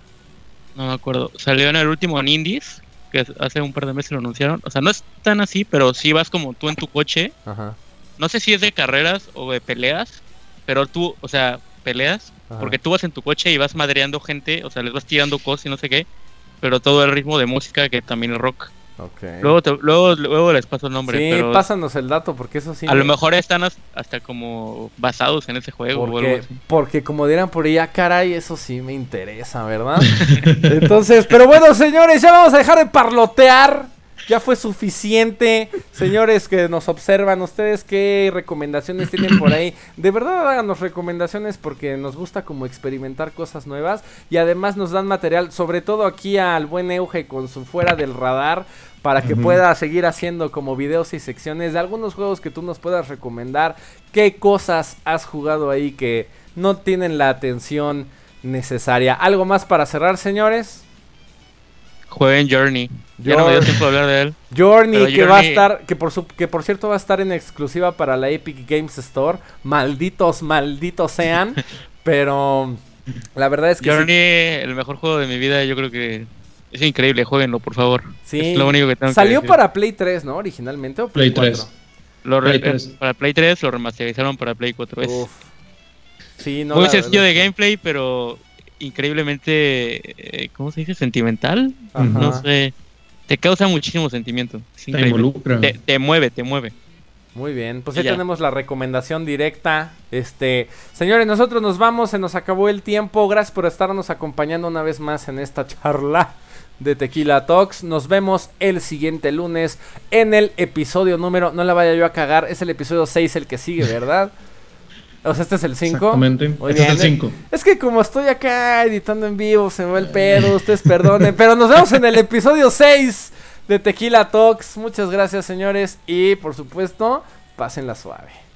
No me acuerdo. Salió en el último en Indies, que hace un par de meses lo anunciaron. O sea, no es tan así, pero sí vas como tú en tu coche. Ajá no sé si es de carreras o de peleas, pero tú, o sea, peleas, porque tú vas en tu coche y vas madreando gente, o sea, les vas tirando cosas y no sé qué, pero todo el ritmo de música que también es rock. Luego, luego, luego les paso el nombre. Sí, pásanos el dato porque eso sí. A lo mejor están hasta como basados en ese juego. Porque, porque como dirán por ahí, ah, caray, eso sí me interesa, ¿verdad? Entonces, pero bueno, señores, ya vamos a dejar de parlotear ya fue suficiente. Señores que nos observan, ¿ustedes qué recomendaciones tienen por ahí? De verdad háganos recomendaciones porque nos gusta como experimentar cosas nuevas y además nos dan material, sobre todo aquí al buen Euge con su fuera del radar para que pueda seguir haciendo como videos y secciones de algunos juegos que tú nos puedas recomendar. ¿Qué cosas has jugado ahí que no tienen la atención necesaria? ¿Algo más para cerrar, señores? Jueguen Journey. Ya no me dio tiempo de hablar de él. Journey, que va a estar, que por, su, que por cierto va a estar en exclusiva para la Epic Games Store. Malditos, malditos sean. pero la verdad es que. Journey, el mejor juego de mi vida, yo creo que es increíble. Jueguenlo, por favor. Sí. Es lo único que tengo Salió para Play 3, ¿no? Originalmente. ¿o Play, 3. Lo Para Play 3 lo remasterizaron para Play 4. Uf. Sí, no, Muy sencillo de gameplay, pero increíblemente, eh, ¿cómo se dice? Sentimental. No sé. Te causa muchísimo sentimiento. te involucra. Te, mueve, te mueve. Muy bien, pues ya tenemos la recomendación directa. Este, señores, nosotros nos vamos, se nos acabó el tiempo. Gracias por estarnos acompañando una vez más en esta charla de Tequila Talks. Nos vemos el siguiente lunes en el episodio número, no la vaya yo a cagar, es el episodio 6 el que sigue, ¿verdad? O sea, este es el 5. Exactamente. este es el 5. Es que como estoy acá editando en vivo, se me va el pedo, ustedes perdonen. pero nos vemos en el episodio 6 de Tequila Talks. Muchas gracias, señores. Y por supuesto, pásenla suave.